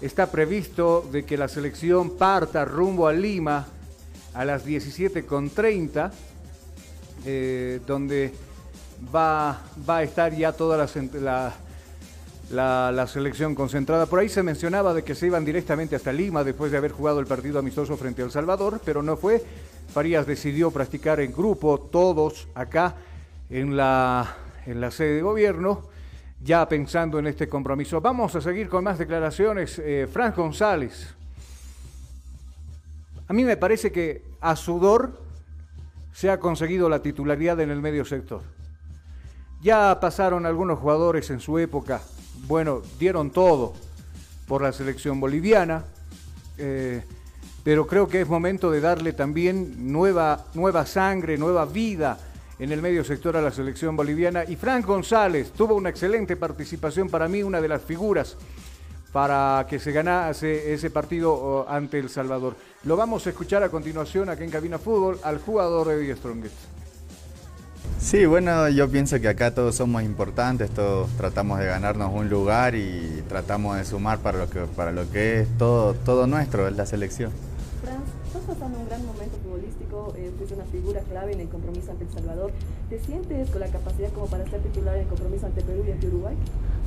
está previsto de que la selección parta rumbo a Lima a las 17.30, eh, donde va, va a estar ya toda la, la- la- selección concentrada. Por ahí se mencionaba de que se iban directamente hasta Lima después de haber jugado el partido amistoso frente a El Salvador, pero no fue. Farías decidió practicar en grupo, todos acá en la, en la sede de gobierno, ya pensando en este compromiso. Vamos a seguir con más declaraciones. Eh, Frank González. A mí me parece que a sudor se ha conseguido la titularidad en el medio sector. Ya pasaron algunos jugadores en su época, bueno, dieron todo por la selección boliviana, eh, pero creo que es momento de darle también nueva, nueva sangre, nueva vida en el medio sector a la selección boliviana. Y Frank González tuvo una excelente participación para mí, una de las figuras para que se ganase ese partido ante El Salvador. Lo vamos a escuchar a continuación aquí en Cabina Fútbol al jugador de Strongest. Sí, bueno, yo pienso que acá todos somos importantes, todos tratamos de ganarnos un lugar y tratamos de sumar para lo que, para lo que es todo, todo nuestro, es la selección. Franz, estás pasando un gran momento futbolístico, eh, fuiste una figura clave en el compromiso ante El Salvador. ¿Te sientes con la capacidad como para ser titular en el compromiso ante Perú y ante Uruguay?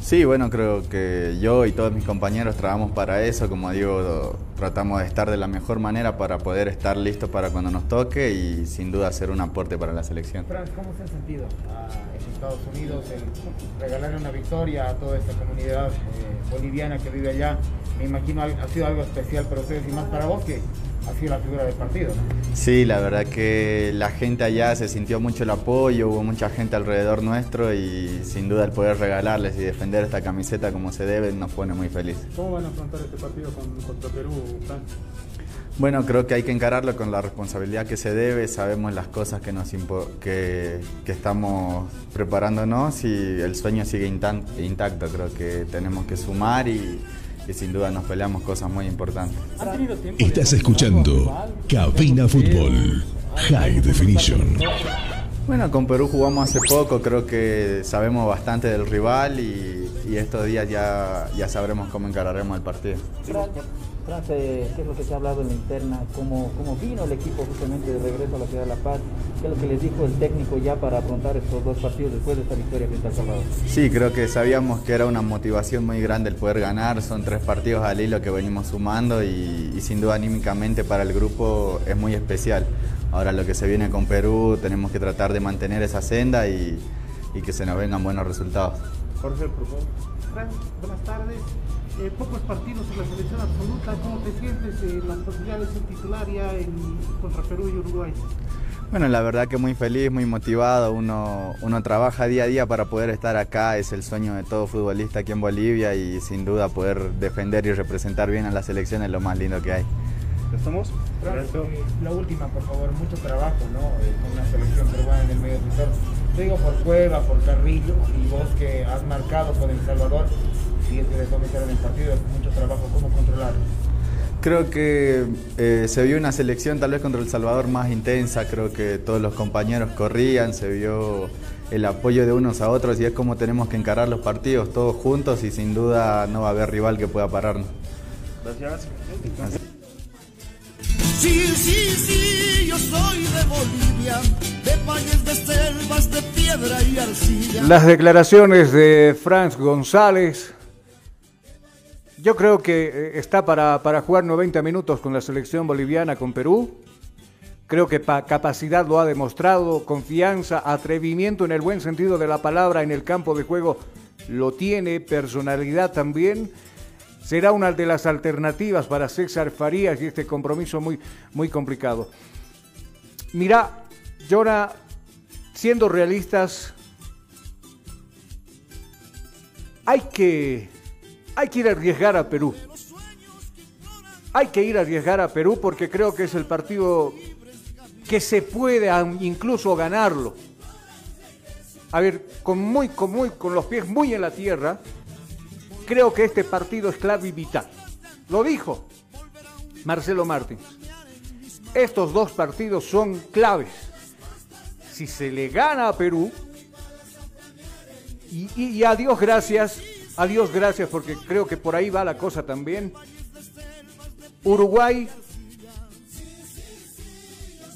Sí, bueno, creo que yo y todos mis compañeros trabajamos para eso, como digo, tratamos de estar de la mejor manera para poder estar listos para cuando nos toque y sin duda hacer un aporte para la selección. Franz, ¿cómo se han sentido ah, en Estados Unidos el regalarle una victoria a toda esta comunidad eh, boliviana que vive allá? Me imagino ha sido algo especial para ustedes y más para vos que ha sido la figura del partido. ¿no? Sí, la verdad que la gente allá se sintió mucho el apoyo, hubo mucha gente alrededor nuestro y sin duda el poder regalarles y defender esta camiseta como se debe nos pone muy feliz. ¿Cómo van a afrontar este partido con- contra Perú, Fran? Bueno, creo que hay que encararlo con la responsabilidad que se debe, sabemos las cosas que, nos que, que estamos preparándonos y el sueño sigue intacto, creo que tenemos que sumar y, y sin duda nos peleamos cosas muy importantes. Estás escuchando Cabina Fútbol High Definition. Bueno, con Perú jugamos hace poco, creo que sabemos bastante del rival y, y estos días ya, ya sabremos cómo encararemos el partido. Eh, ¿qué es lo que se ha hablado en la interna? ¿Cómo, ¿Cómo vino el equipo justamente de regreso a la ciudad de La Paz? ¿Qué es lo que les dijo el técnico ya para afrontar estos dos partidos después de esta victoria frente al Salvador? Sí, creo que sabíamos que era una motivación muy grande el poder ganar, son tres partidos al hilo que venimos sumando y, y sin duda anímicamente para el grupo es muy especial. Ahora lo que se viene con Perú tenemos que tratar de mantener esa senda y, y que se nos vengan buenos resultados. Jorge, por favor. Fran, buenas tardes. Eh, pocos partidos en la selección absoluta. ¿Cómo te sientes en las posibilidades de ser titular ya en- contra Perú y Uruguay? Bueno, la verdad que muy feliz, muy motivado, uno, uno trabaja día a día para poder estar acá, es el sueño de todo futbolista aquí en Bolivia y sin duda poder defender y representar bien a la selección es lo más lindo que hay. ¿Estamos? Eh, la última, por favor, mucho trabajo, ¿no? Eh, con una selección peruana en el medio sector. Te digo por Cueva, por Carrillo y vos que has marcado con El Salvador, si es que les vamos a estar en el partido, es mucho trabajo, ¿cómo controlarlo? Creo que eh, se vio una selección tal vez contra El Salvador más intensa, creo que todos los compañeros corrían, se vio el apoyo de unos a otros y es como tenemos que encarar los partidos todos juntos y sin duda no va a haber rival que pueda pararnos. Gracias. Sí, sí, sí, yo soy de Bolivia, de valles, de selvas, de piedra y arcilla. Las declaraciones de Franz González. Yo creo que eh, está para, para jugar 90 minutos con la selección boliviana con Perú. Creo que pa- capacidad lo ha demostrado, confianza, atrevimiento en el buen sentido de la palabra en el campo de juego lo tiene, personalidad también. Será una de las alternativas para César Farías y este compromiso muy, muy complicado. Mira, Jonah, siendo realistas, hay que, hay que ir a arriesgar a Perú. hay que ir a arriesgar a Perú porque creo que es el partido que se puede incluso ganarlo. A ver, con, muy, con, muy, con los pies muy en la tierra, creo que este partido es clave y vital. Lo dijo Marcelo Martins. Estos dos partidos son claves. Si se le gana a Perú, y, y, a Dios gracias, a Dios gracias porque creo que por ahí va la cosa también. Uruguay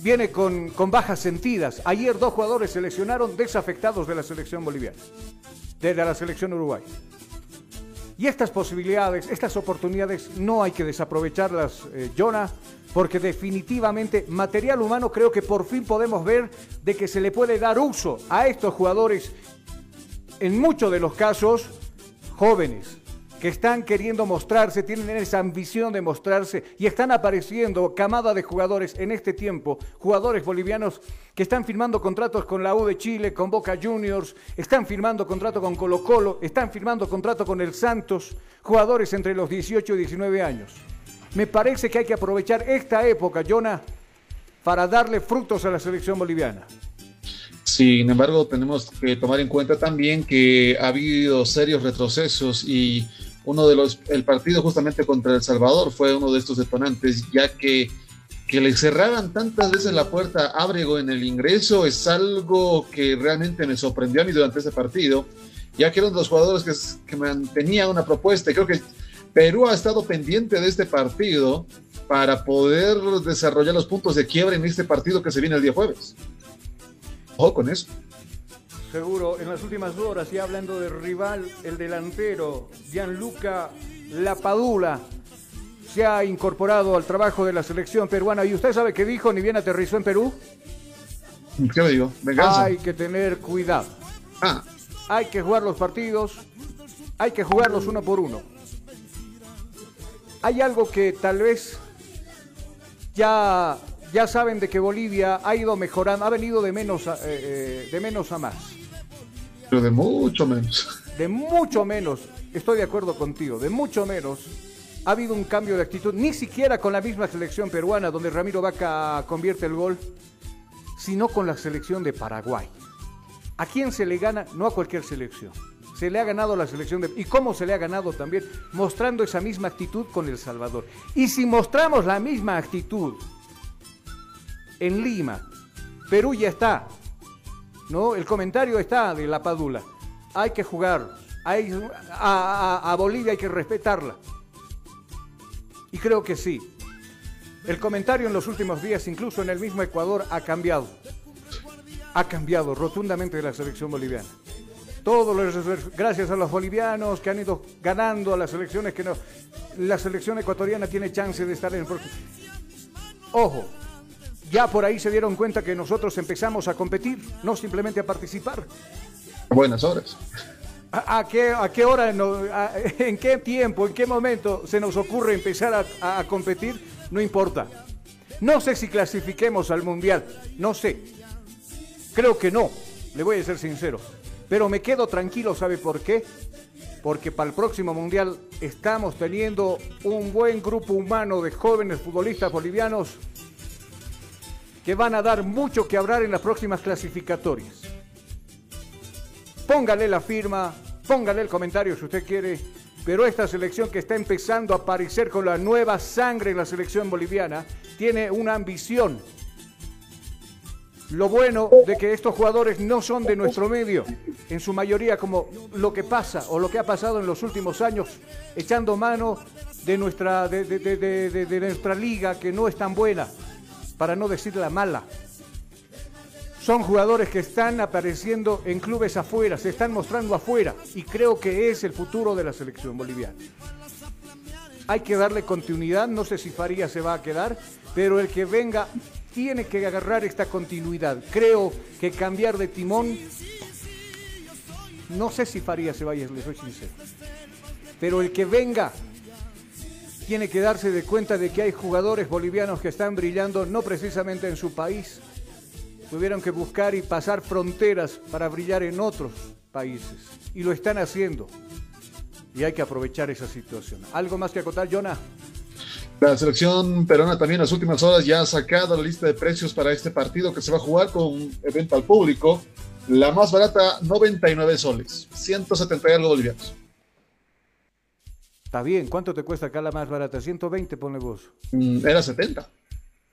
viene con, con, bajas sentidas. Ayer dos jugadores seleccionaron desafectados de la selección boliviana, de la selección uruguay. Y estas posibilidades, estas oportunidades no hay que desaprovecharlas, eh, Jonah, porque definitivamente material humano creo que por fin podemos ver de que se le puede dar uso a estos jugadores, en muchos de los casos jóvenes, que están queriendo mostrarse, tienen esa ambición de mostrarse y están apareciendo camada de jugadores en este tiempo, jugadores bolivianos que están firmando contratos con la U de Chile, con Boca Juniors, están firmando contrato con Colo Colo, están firmando contrato con el Santos, jugadores entre los 18 y 19 años. Me parece que hay que aprovechar esta época, Jonah, para darle frutos a la selección boliviana. Sin embargo, tenemos que tomar en cuenta también que ha habido serios retrocesos y uno de los, el partido justamente contra El Salvador fue uno de estos detonantes, ya que que le cerraran tantas veces la puerta a Ábrego en el ingreso es algo que realmente me sorprendió a mí durante ese partido, ya que eran los jugadores que, mantenían una propuesta. Creo que Perú ha estado pendiente de este partido para poder desarrollar los puntos de quiebre en este partido que se viene el día jueves. Ojo con eso. Seguro, en las últimas horas, y hablando de rival, el delantero Gianluca Lapadula se ha incorporado al trabajo de la selección peruana. ¿Y usted sabe qué dijo? Ni bien aterrizó en Perú. ¿Qué le digo? Hay que tener cuidado. Ah. Hay que jugar los partidos, hay que jugarlos uno por uno. Hay algo que tal vez ya, ya saben de que Bolivia ha ido mejorando, ha venido de menos a, eh, eh, de menos a más. Pero de mucho menos. De mucho menos, estoy de acuerdo contigo, de mucho menos. Ha habido un cambio de actitud, ni siquiera con la misma selección peruana, donde Ramiro Vaca convierte el gol, sino con la selección de Paraguay. ¿A quién se le gana? No a cualquier selección. Se le ha ganado la selección de... ¿Y cómo se le ha ganado también? Mostrando esa misma actitud con El Salvador. Y si mostramos la misma actitud en Lima, Perú ya está, ¿no? El comentario está de la Padula. Hay que jugar. Hay, a, Bolivia hay que respetarla. Y creo que sí. El comentario en los últimos días, incluso en el mismo Ecuador, ha cambiado. Ha cambiado rotundamente de la selección boliviana. Todo gracias a los bolivianos que han ido ganando a las selecciones que no. La selección ecuatoriana tiene chance de estar en el próximo. Ojo, ya por ahí se dieron cuenta que nosotros empezamos a competir, no simplemente a participar. Buenas horas. ¿A, qué, a qué, hora, en qué tiempo, en qué momento se nos ocurre empezar a, a competir? No importa. No sé si clasifiquemos al Mundial, no sé. Creo que no, le voy a ser sincero. Pero me quedo tranquilo, ¿sabe por qué? Porque para el próximo Mundial estamos teniendo un buen grupo humano de jóvenes futbolistas bolivianos que van a dar mucho que hablar en las próximas clasificatorias. Póngale la firma, póngale el comentario si usted quiere, pero esta selección que está empezando a aparecer con la nueva sangre en la selección boliviana tiene una ambición. Lo bueno de que estos jugadores no son de nuestro medio, en su mayoría como lo que pasa o lo que ha pasado en los últimos años, echando mano de nuestra, de, de nuestra liga que no es tan buena para no decir la mala. Son jugadores que están apareciendo en clubes afuera, se están mostrando afuera y creo que es el futuro de la selección boliviana. Hay que darle continuidad, no sé si Faría se va a quedar, pero el que venga tiene que agarrar esta continuidad. Creo que cambiar de timón, no sé si Faría se vaya, le soy sincero, pero el que venga tiene que darse de cuenta de que hay jugadores bolivianos que están brillando no precisamente en su país. Tuvieron que buscar y pasar fronteras para brillar en otros países. Y lo están haciendo. Y hay que aprovechar esa situación. ¿Algo más que acotar, Jonah? La selección peruana también en las últimas horas ya ha sacado la lista de precios para este partido que se va a jugar con evento al público. La más barata, 99 soles, 170 y algo bolivianos. Está bien, ¿cuánto te cuesta acá la más barata? 120, ponle vos. Mm, era 70.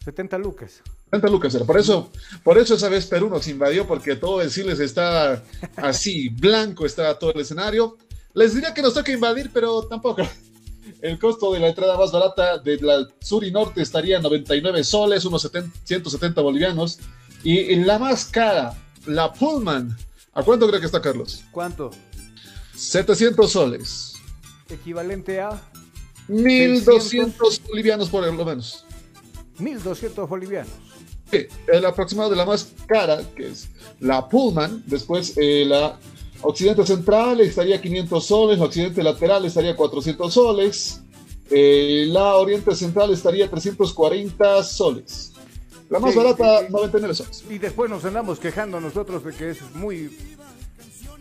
70 lucas. 70 lucas era. Por eso, por eso esa vez Perú nos invadió, porque todo el Siles está así, blanco está todo el escenario. Les diría que nos toca invadir, pero tampoco. El costo de la entrada más barata de la sur y norte estaría 99 soles, unos 70, 170 bolivianos. Y en la más cara, la Pullman, ¿a cuánto cree que está, Carlos? ¿Cuánto? 700 soles. Equivalente a 1200 bolivianos por lo menos. 1200 bolivianos. Sí, el aproximado de la más cara, que es la Pullman, después eh, la Occidente Central estaría 500 soles, la Occidente Lateral estaría 400 soles, eh, la Oriente Central estaría 340 soles. La más Sí, barata, y- y- 99 soles. Y después nos andamos quejando nosotros de que es muy,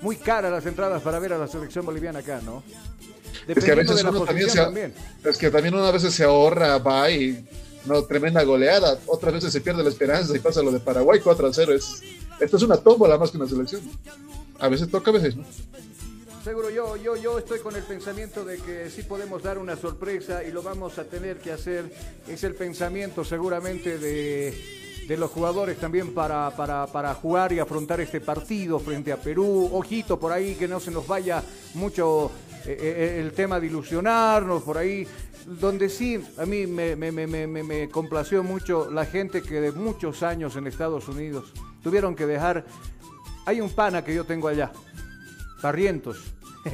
muy cara las entradas para ver a la selección boliviana acá, ¿no? Es que a veces uno también se, también. es que también una veces se ahorra, va y no, tremenda goleada, otras veces se pierde la esperanza y pasa lo de Paraguay 4 a 0. Es, esto es una tómbola más que una selección. A veces toca, a veces no. Seguro yo, yo, yo estoy con el pensamiento de que sí podemos dar una sorpresa y lo vamos a tener que hacer. Es el pensamiento seguramente de, de los jugadores también para, para, para jugar y afrontar este partido frente a Perú. Ojito por ahí que no se nos vaya mucho eh, eh, el tema de ilusionarnos por ahí. Donde sí, a mí me, complació mucho la gente que de muchos años en Estados Unidos tuvieron que dejar... Hay un pana que yo tengo allá, Barrientos.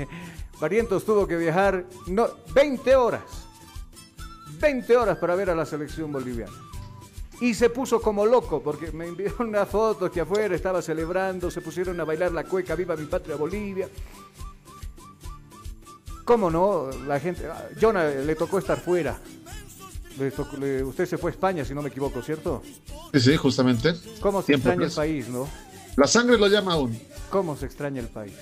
Barrientos tuvo que viajar no, 20 horas. 20 horas para ver a la selección boliviana. Y se puso como loco porque me enviaron una foto que afuera estaba celebrando, se pusieron a bailar la cueca Viva mi patria Bolivia. ¿Cómo no? La gente. ah, Jonah le tocó estar fuera. Le tocó- le- usted se fue a España, si no me equivoco, ¿cierto? Sí, sí, justamente. ¿Cómo se Tiempo extraña el país, no? La sangre lo llama aún. ¿Cómo se extraña el país?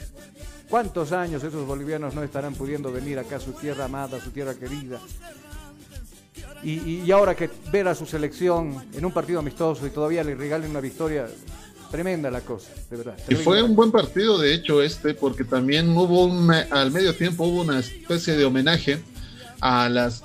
¿Cuántos años esos bolivianos no estarán pudiendo venir acá a su tierra amada, a su tierra querida? Y- y ahora que ver a su selección en un partido amistoso y todavía le regalen una victoria, tremenda la cosa, de verdad. Y fue un buen partido, de hecho, este, porque también hubo una, al medio tiempo hubo una especie de homenaje a las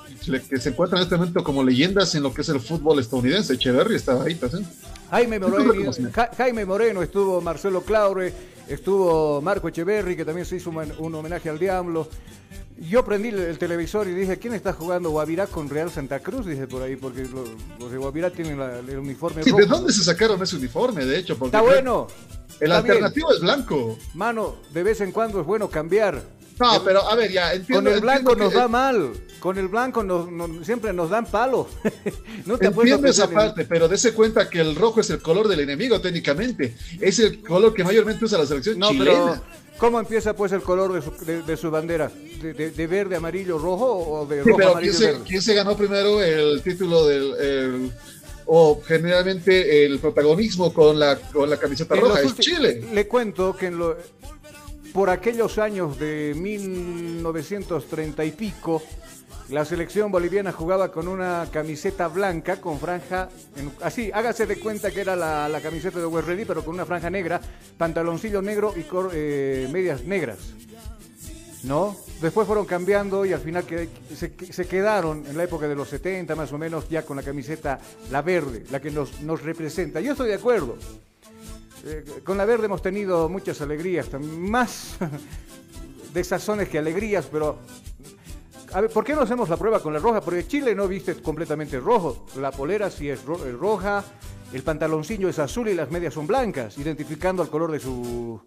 que se encuentran en este momento como leyendas en lo que es el fútbol estadounidense. Echeverry estaba ahí, ¿sí? Jaime Moreno. Ja- Jaime Moreno, estuvo Marcelo Claure, estuvo Marco Echeverry, que también se hizo un, un homenaje al Diablo. Yo prendí el, el televisor y dije, ¿quién está jugando Guavirá con Real Santa Cruz? Dije por ahí, porque lo- los de Guavirá tienen la- el uniforme Sí, rojo. ¿De dónde se sacaron ese uniforme, de hecho? Porque Está bueno. El Está alternativo es blanco. Mano, de vez en cuando es bueno cambiar. No, pero a ver, ya entiendo. Con el blanco nos que- da mal. Con el blanco nos, nos- siempre nos dan palo. no te Entiendo esa en- parte, pero dése cuenta que el rojo es el color del enemigo técnicamente. Es el color que mayormente usa la selección No, chilena. pero ¿cómo empieza pues el color de su, de, de verde, amarillo, rojo o de Sí, rojo, pero amarillo ¿quién se, verde? quién se ganó primero el título del... el- o generalmente el protagonismo con la, con la camiseta En roja? Es Chile. Le cuento que en lo- por aquellos años de 1930 y pico, la selección boliviana jugaba con una camiseta blanca con franja, así, hágase de cuenta que era la, camiseta de West Ready, pero con una franja negra, pantaloncillo negro y eh, medias negras. ¿No? Después fueron cambiando y al final se, quedaron en la época de los 70 más o menos ya con la camiseta, la verde, la que nos, representa. Yo estoy de acuerdo. Eh, con la verde hemos tenido muchas alegrías, más desazones que alegrías, pero a ver, ¿por qué no hacemos la prueba con la roja? Porque Chile no viste completamente rojo, la polera sí es ro- eh, roja, el pantaloncillo es azul y las medias son blancas, identificando el color de su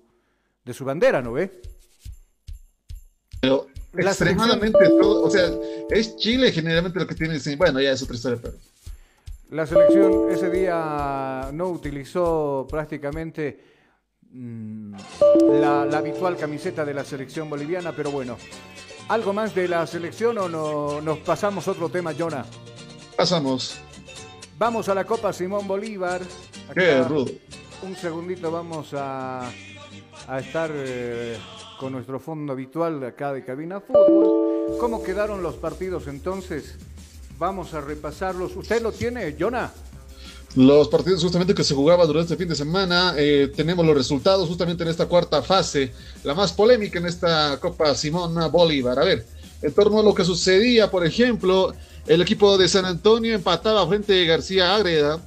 de su bandera, ¿no ve? Pero La extremadamente todo, o sea, es Chile generalmente lo que tiene, bueno, ya es otra historia, pero La selección ese día no utilizó prácticamente mm, la, la habitual camiseta de la selección boliviana, pero bueno. ¿Algo más de la selección o no, nos pasamos otro tema, Jonah? pasamos. Vamos a la Copa Simón Bolívar. Qué rudo. Un segundito vamos a, a estar eh, con nuestro fondo habitual acá de Cabina Fútbol. ¿Cómo quedaron los partidos entonces? Vamos a repasarlos. ¿Usted lo tiene, Jonah? Los partidos justamente que se jugaban durante este fin de semana, eh, tenemos los resultados justamente en esta cuarta fase, la más polémica en esta Copa Simona Bolívar. A ver, en torno a lo que sucedía, por ejemplo, el equipo de San Antonio empataba frente a García Ágreda,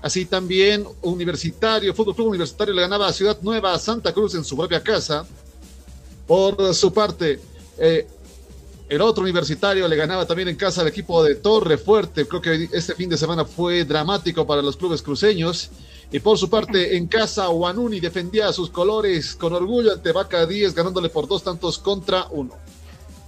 así también Universitario, Fútbol Club Universitario le ganaba a Ciudad Nueva Santa Cruz en su propia casa. Por su parte, eh, el otro universitario le ganaba también en casa al equipo de Torre Fuerte. Creo que este fin de semana fue dramático para los clubes cruceños. Y por su parte, en casa, Wanuni defendía sus colores con orgullo ante Vaca 10, ganándole por dos tantos contra uno.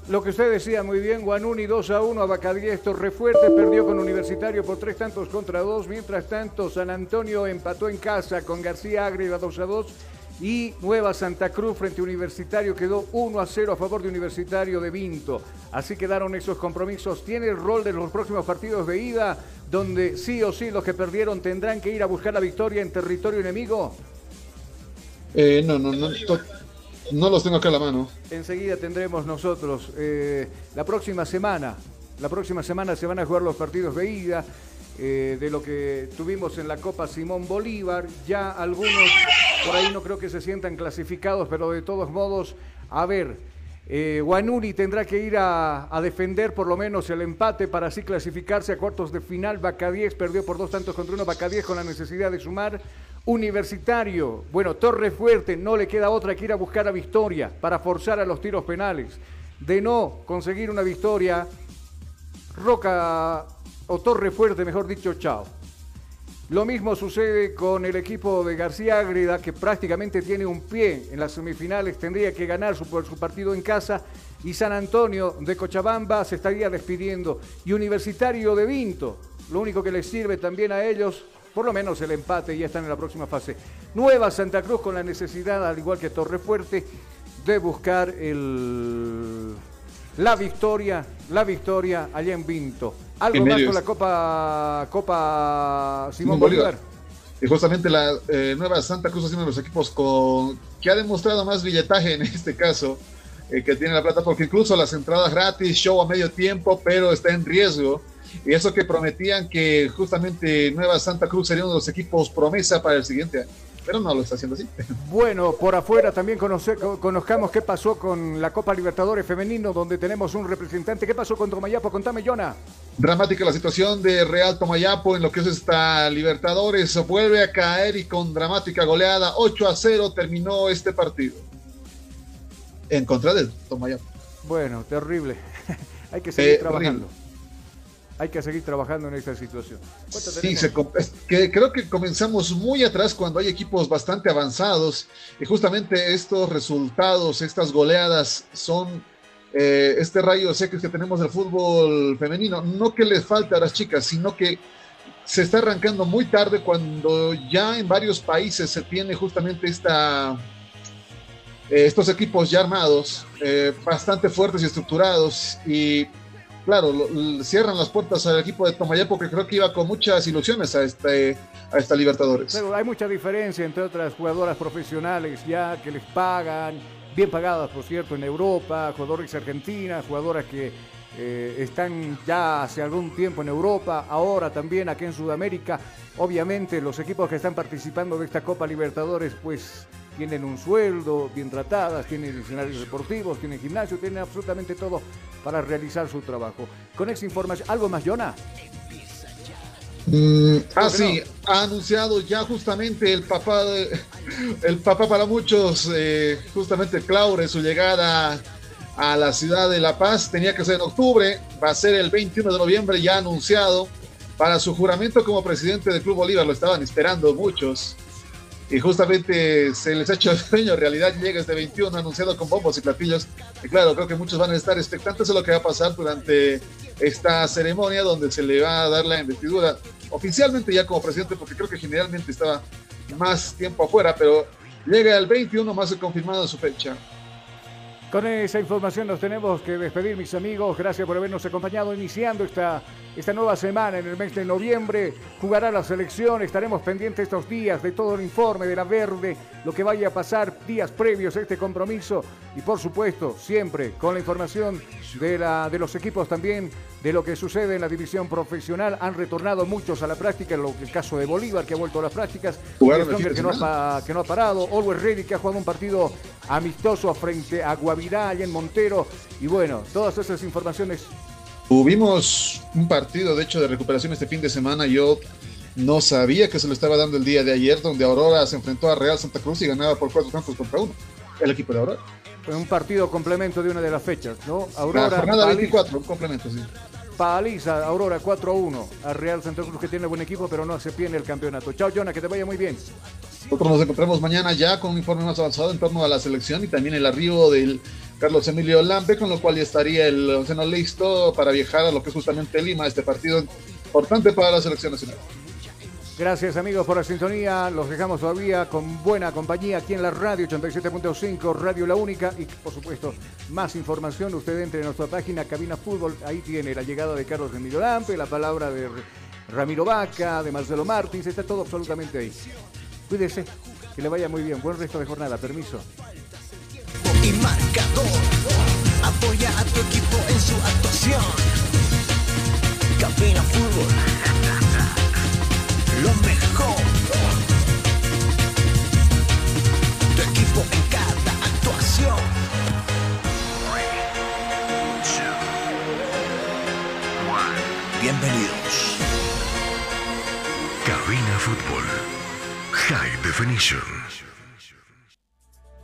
Lo que usted decía muy bien, Guanuni 2 a 1 a Bacadíes Torrefuerte perdió con Universitario por tres tantos contra dos. Mientras tanto, San Antonio empató en casa con García Ágreda 2 a 2 y Nueva Santa Cruz frente a Universitario quedó 1 a 0 a favor de Universitario de Vinto. Así quedaron esos compromisos. Tiene el rol de los próximos partidos de ida, donde sí o sí los que perdieron tendrán que ir a buscar la victoria en territorio enemigo. Eh, no, no, no, no los tengo acá a la mano. Enseguida tendremos nosotros eh, la próxima semana. La próxima semana se van a jugar los partidos de ida. Eh, de lo que tuvimos en la Copa Simón Bolívar. Ya algunos por ahí no creo que se sientan clasificados, pero de todos modos, a ver, eh, Guanuri tendrá que ir a, defender por lo menos el empate para así clasificarse a cuartos de final. Bacadíes perdió por dos tantos contra uno. Bacadíes con la necesidad de sumar. Universitario, bueno, Torre Fuerte, no le queda otra que ir a buscar a victoria para forzar a los tiros penales. De no conseguir una victoria, Roca o Torre Fuerte, mejor dicho, chao. Lo mismo sucede con el equipo de García Ágreda, que prácticamente tiene un pie en las semifinales, tendría que ganar su, su partido en casa. Y San Antonio de Cochabamba se estaría despidiendo. Y Universitario de Vinto, lo único que les sirve también a ellos, por lo menos el empate, ya están en la próxima fase. Nueva Santa Cruz con la necesidad, al igual que Torre Fuerte, de buscar el, la victoria, la victoria allá en Vinto. Algo más con la Copa Copa Simón Bolívar. Y justamente la eh, nueva Santa Cruz es uno de los equipos con que ha demostrado más billetaje en este caso, eh, que tiene la plata, porque incluso las entradas gratis, show a medio tiempo, pero está en riesgo. Y eso que prometían que justamente Nueva Santa Cruz sería uno de los equipos promesa para el siguiente año pero no lo está haciendo así. Bueno, por afuera también conozcamos qué pasó con la Copa Libertadores Femenino, donde tenemos un representante. ¿Qué pasó con Tomayapo? Contame, Yona. Dramática la situación de Real Tomayapo en lo que es esta Libertadores. Vuelve a caer y con dramática goleada 8 a 0 terminó este partido. En contra del Tomayapo. Bueno, terrible. Hay que seguir eh, trabajando hay que seguir trabajando en esta situación. Sí, que creo que comenzamos muy atrás cuando hay equipos bastante avanzados y justamente estos resultados, estas goleadas son eh, este rayo sé que tenemos del fútbol femenino. No que les falte a las chicas, sino que se está arrancando muy tarde cuando ya en varios países se tiene justamente esta, eh, estos equipos ya armados, eh, bastante fuertes y estructurados y claro, cierran las puertas al equipo de Tomayapo que creo que iba con muchas ilusiones a, este, a esta Libertadores. Pero hay mucha diferencia entre otras jugadoras profesionales ya que les pagan, bien pagadas por cierto en Europa, jugadores argentinas, jugadoras que eh, están ya hace algún tiempo en Europa, ahora también aquí en Sudamérica. Obviamente los equipos que están participando de esta Copa Libertadores pues tienen un sueldo, bien tratadas, tienen escenarios deportivos, tienen gimnasio, tienen absolutamente todo para realizar su trabajo. Con esa información, ¿algo más, Jonah? Mm, ah, sí, ha anunciado ya justamente el papá, el papá para muchos, eh, justamente Claure, su llegada a la ciudad de La Paz. Tenía que ser en octubre, va a ser el 21 de noviembre, ya anunciado. Para su juramento como presidente del Club Bolívar lo estaban esperando muchos y justamente se les ha hecho el sueño, realidad llega este 21 anunciado con bombos y platillos. Y claro, creo que muchos van a estar expectantes de lo que va a pasar durante esta ceremonia donde se le va a dar la investidura oficialmente ya como presidente, porque creo que generalmente estaba más tiempo afuera, pero llega el 21 más confirmado su fecha. Con esa información nos tenemos que despedir, mis amigos. Gracias por habernos acompañado iniciando esta, esta nueva semana en el mes de noviembre. Jugará la selección. Estaremos pendientes estos días de todo el informe de la Verde, lo que vaya a pasar días previos a este compromiso. Y por supuesto, siempre con la información de, la, de los equipos también, de lo que sucede en la división profesional. Han retornado muchos a la práctica, lo, el caso de Bolívar, que ha vuelto a las prácticas, que no, ha, que no ha parado, Always Ready, que ha jugado un partido amistoso frente a Guavirá y en Montero. Y bueno, todas esas informaciones. Tuvimos un partido, de hecho, de recuperación este fin de semana. Yo no sabía que se lo estaba dando el día de ayer, donde Aurora se enfrentó a Real Santa Cruz y ganaba por cuatro tantos contra uno. El equipo de Aurora. Un partido complemento de una de las fechas, ¿no? Aurora. La jornada 24, un complemento, sí. Paliza, Aurora 4-1 a Real Santa Cruz, que tiene buen equipo, pero no se pierde el campeonato. Chao, Jonah, que te vaya muy bien. Nosotros nos encontramos mañana ya con un informe más avanzado en torno a la selección y también el arribo del Carlos Emilio Lampe, con lo cual ya estaría el onceno listo para viajar a lo que es justamente Lima, este partido importante para la selección nacional. Gracias amigos por la sintonía. Los dejamos todavía con buena compañía aquí en la radio 87.5, Radio La Única. Y por supuesto, más información. Usted entre en nuestra página Cabina Fútbol. Ahí tiene la llegada de Carlos Emilio Lampe, la palabra de Ramiro Vaca, de Marcelo Martins. Está todo absolutamente ahí. Cuídese, que le vaya muy bien. Buen resto de jornada. Permiso. Y marcador, apoya a tu equipo en su actuación. Cabina Fútbol lo mejor. Tu equipo en cada actuación. Bienvenidos. Cabina Fútbol. High Definition.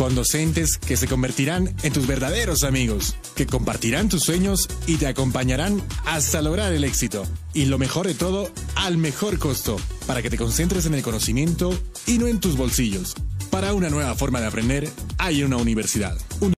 con docentes que se convertirán en tus verdaderos amigos, que compartirán tus sueños y te acompañarán hasta lograr el éxito. Y lo mejor de todo, al mejor costo, para que te concentres en el conocimiento y no en tus bolsillos. Para una nueva forma de aprender, hay una universidad.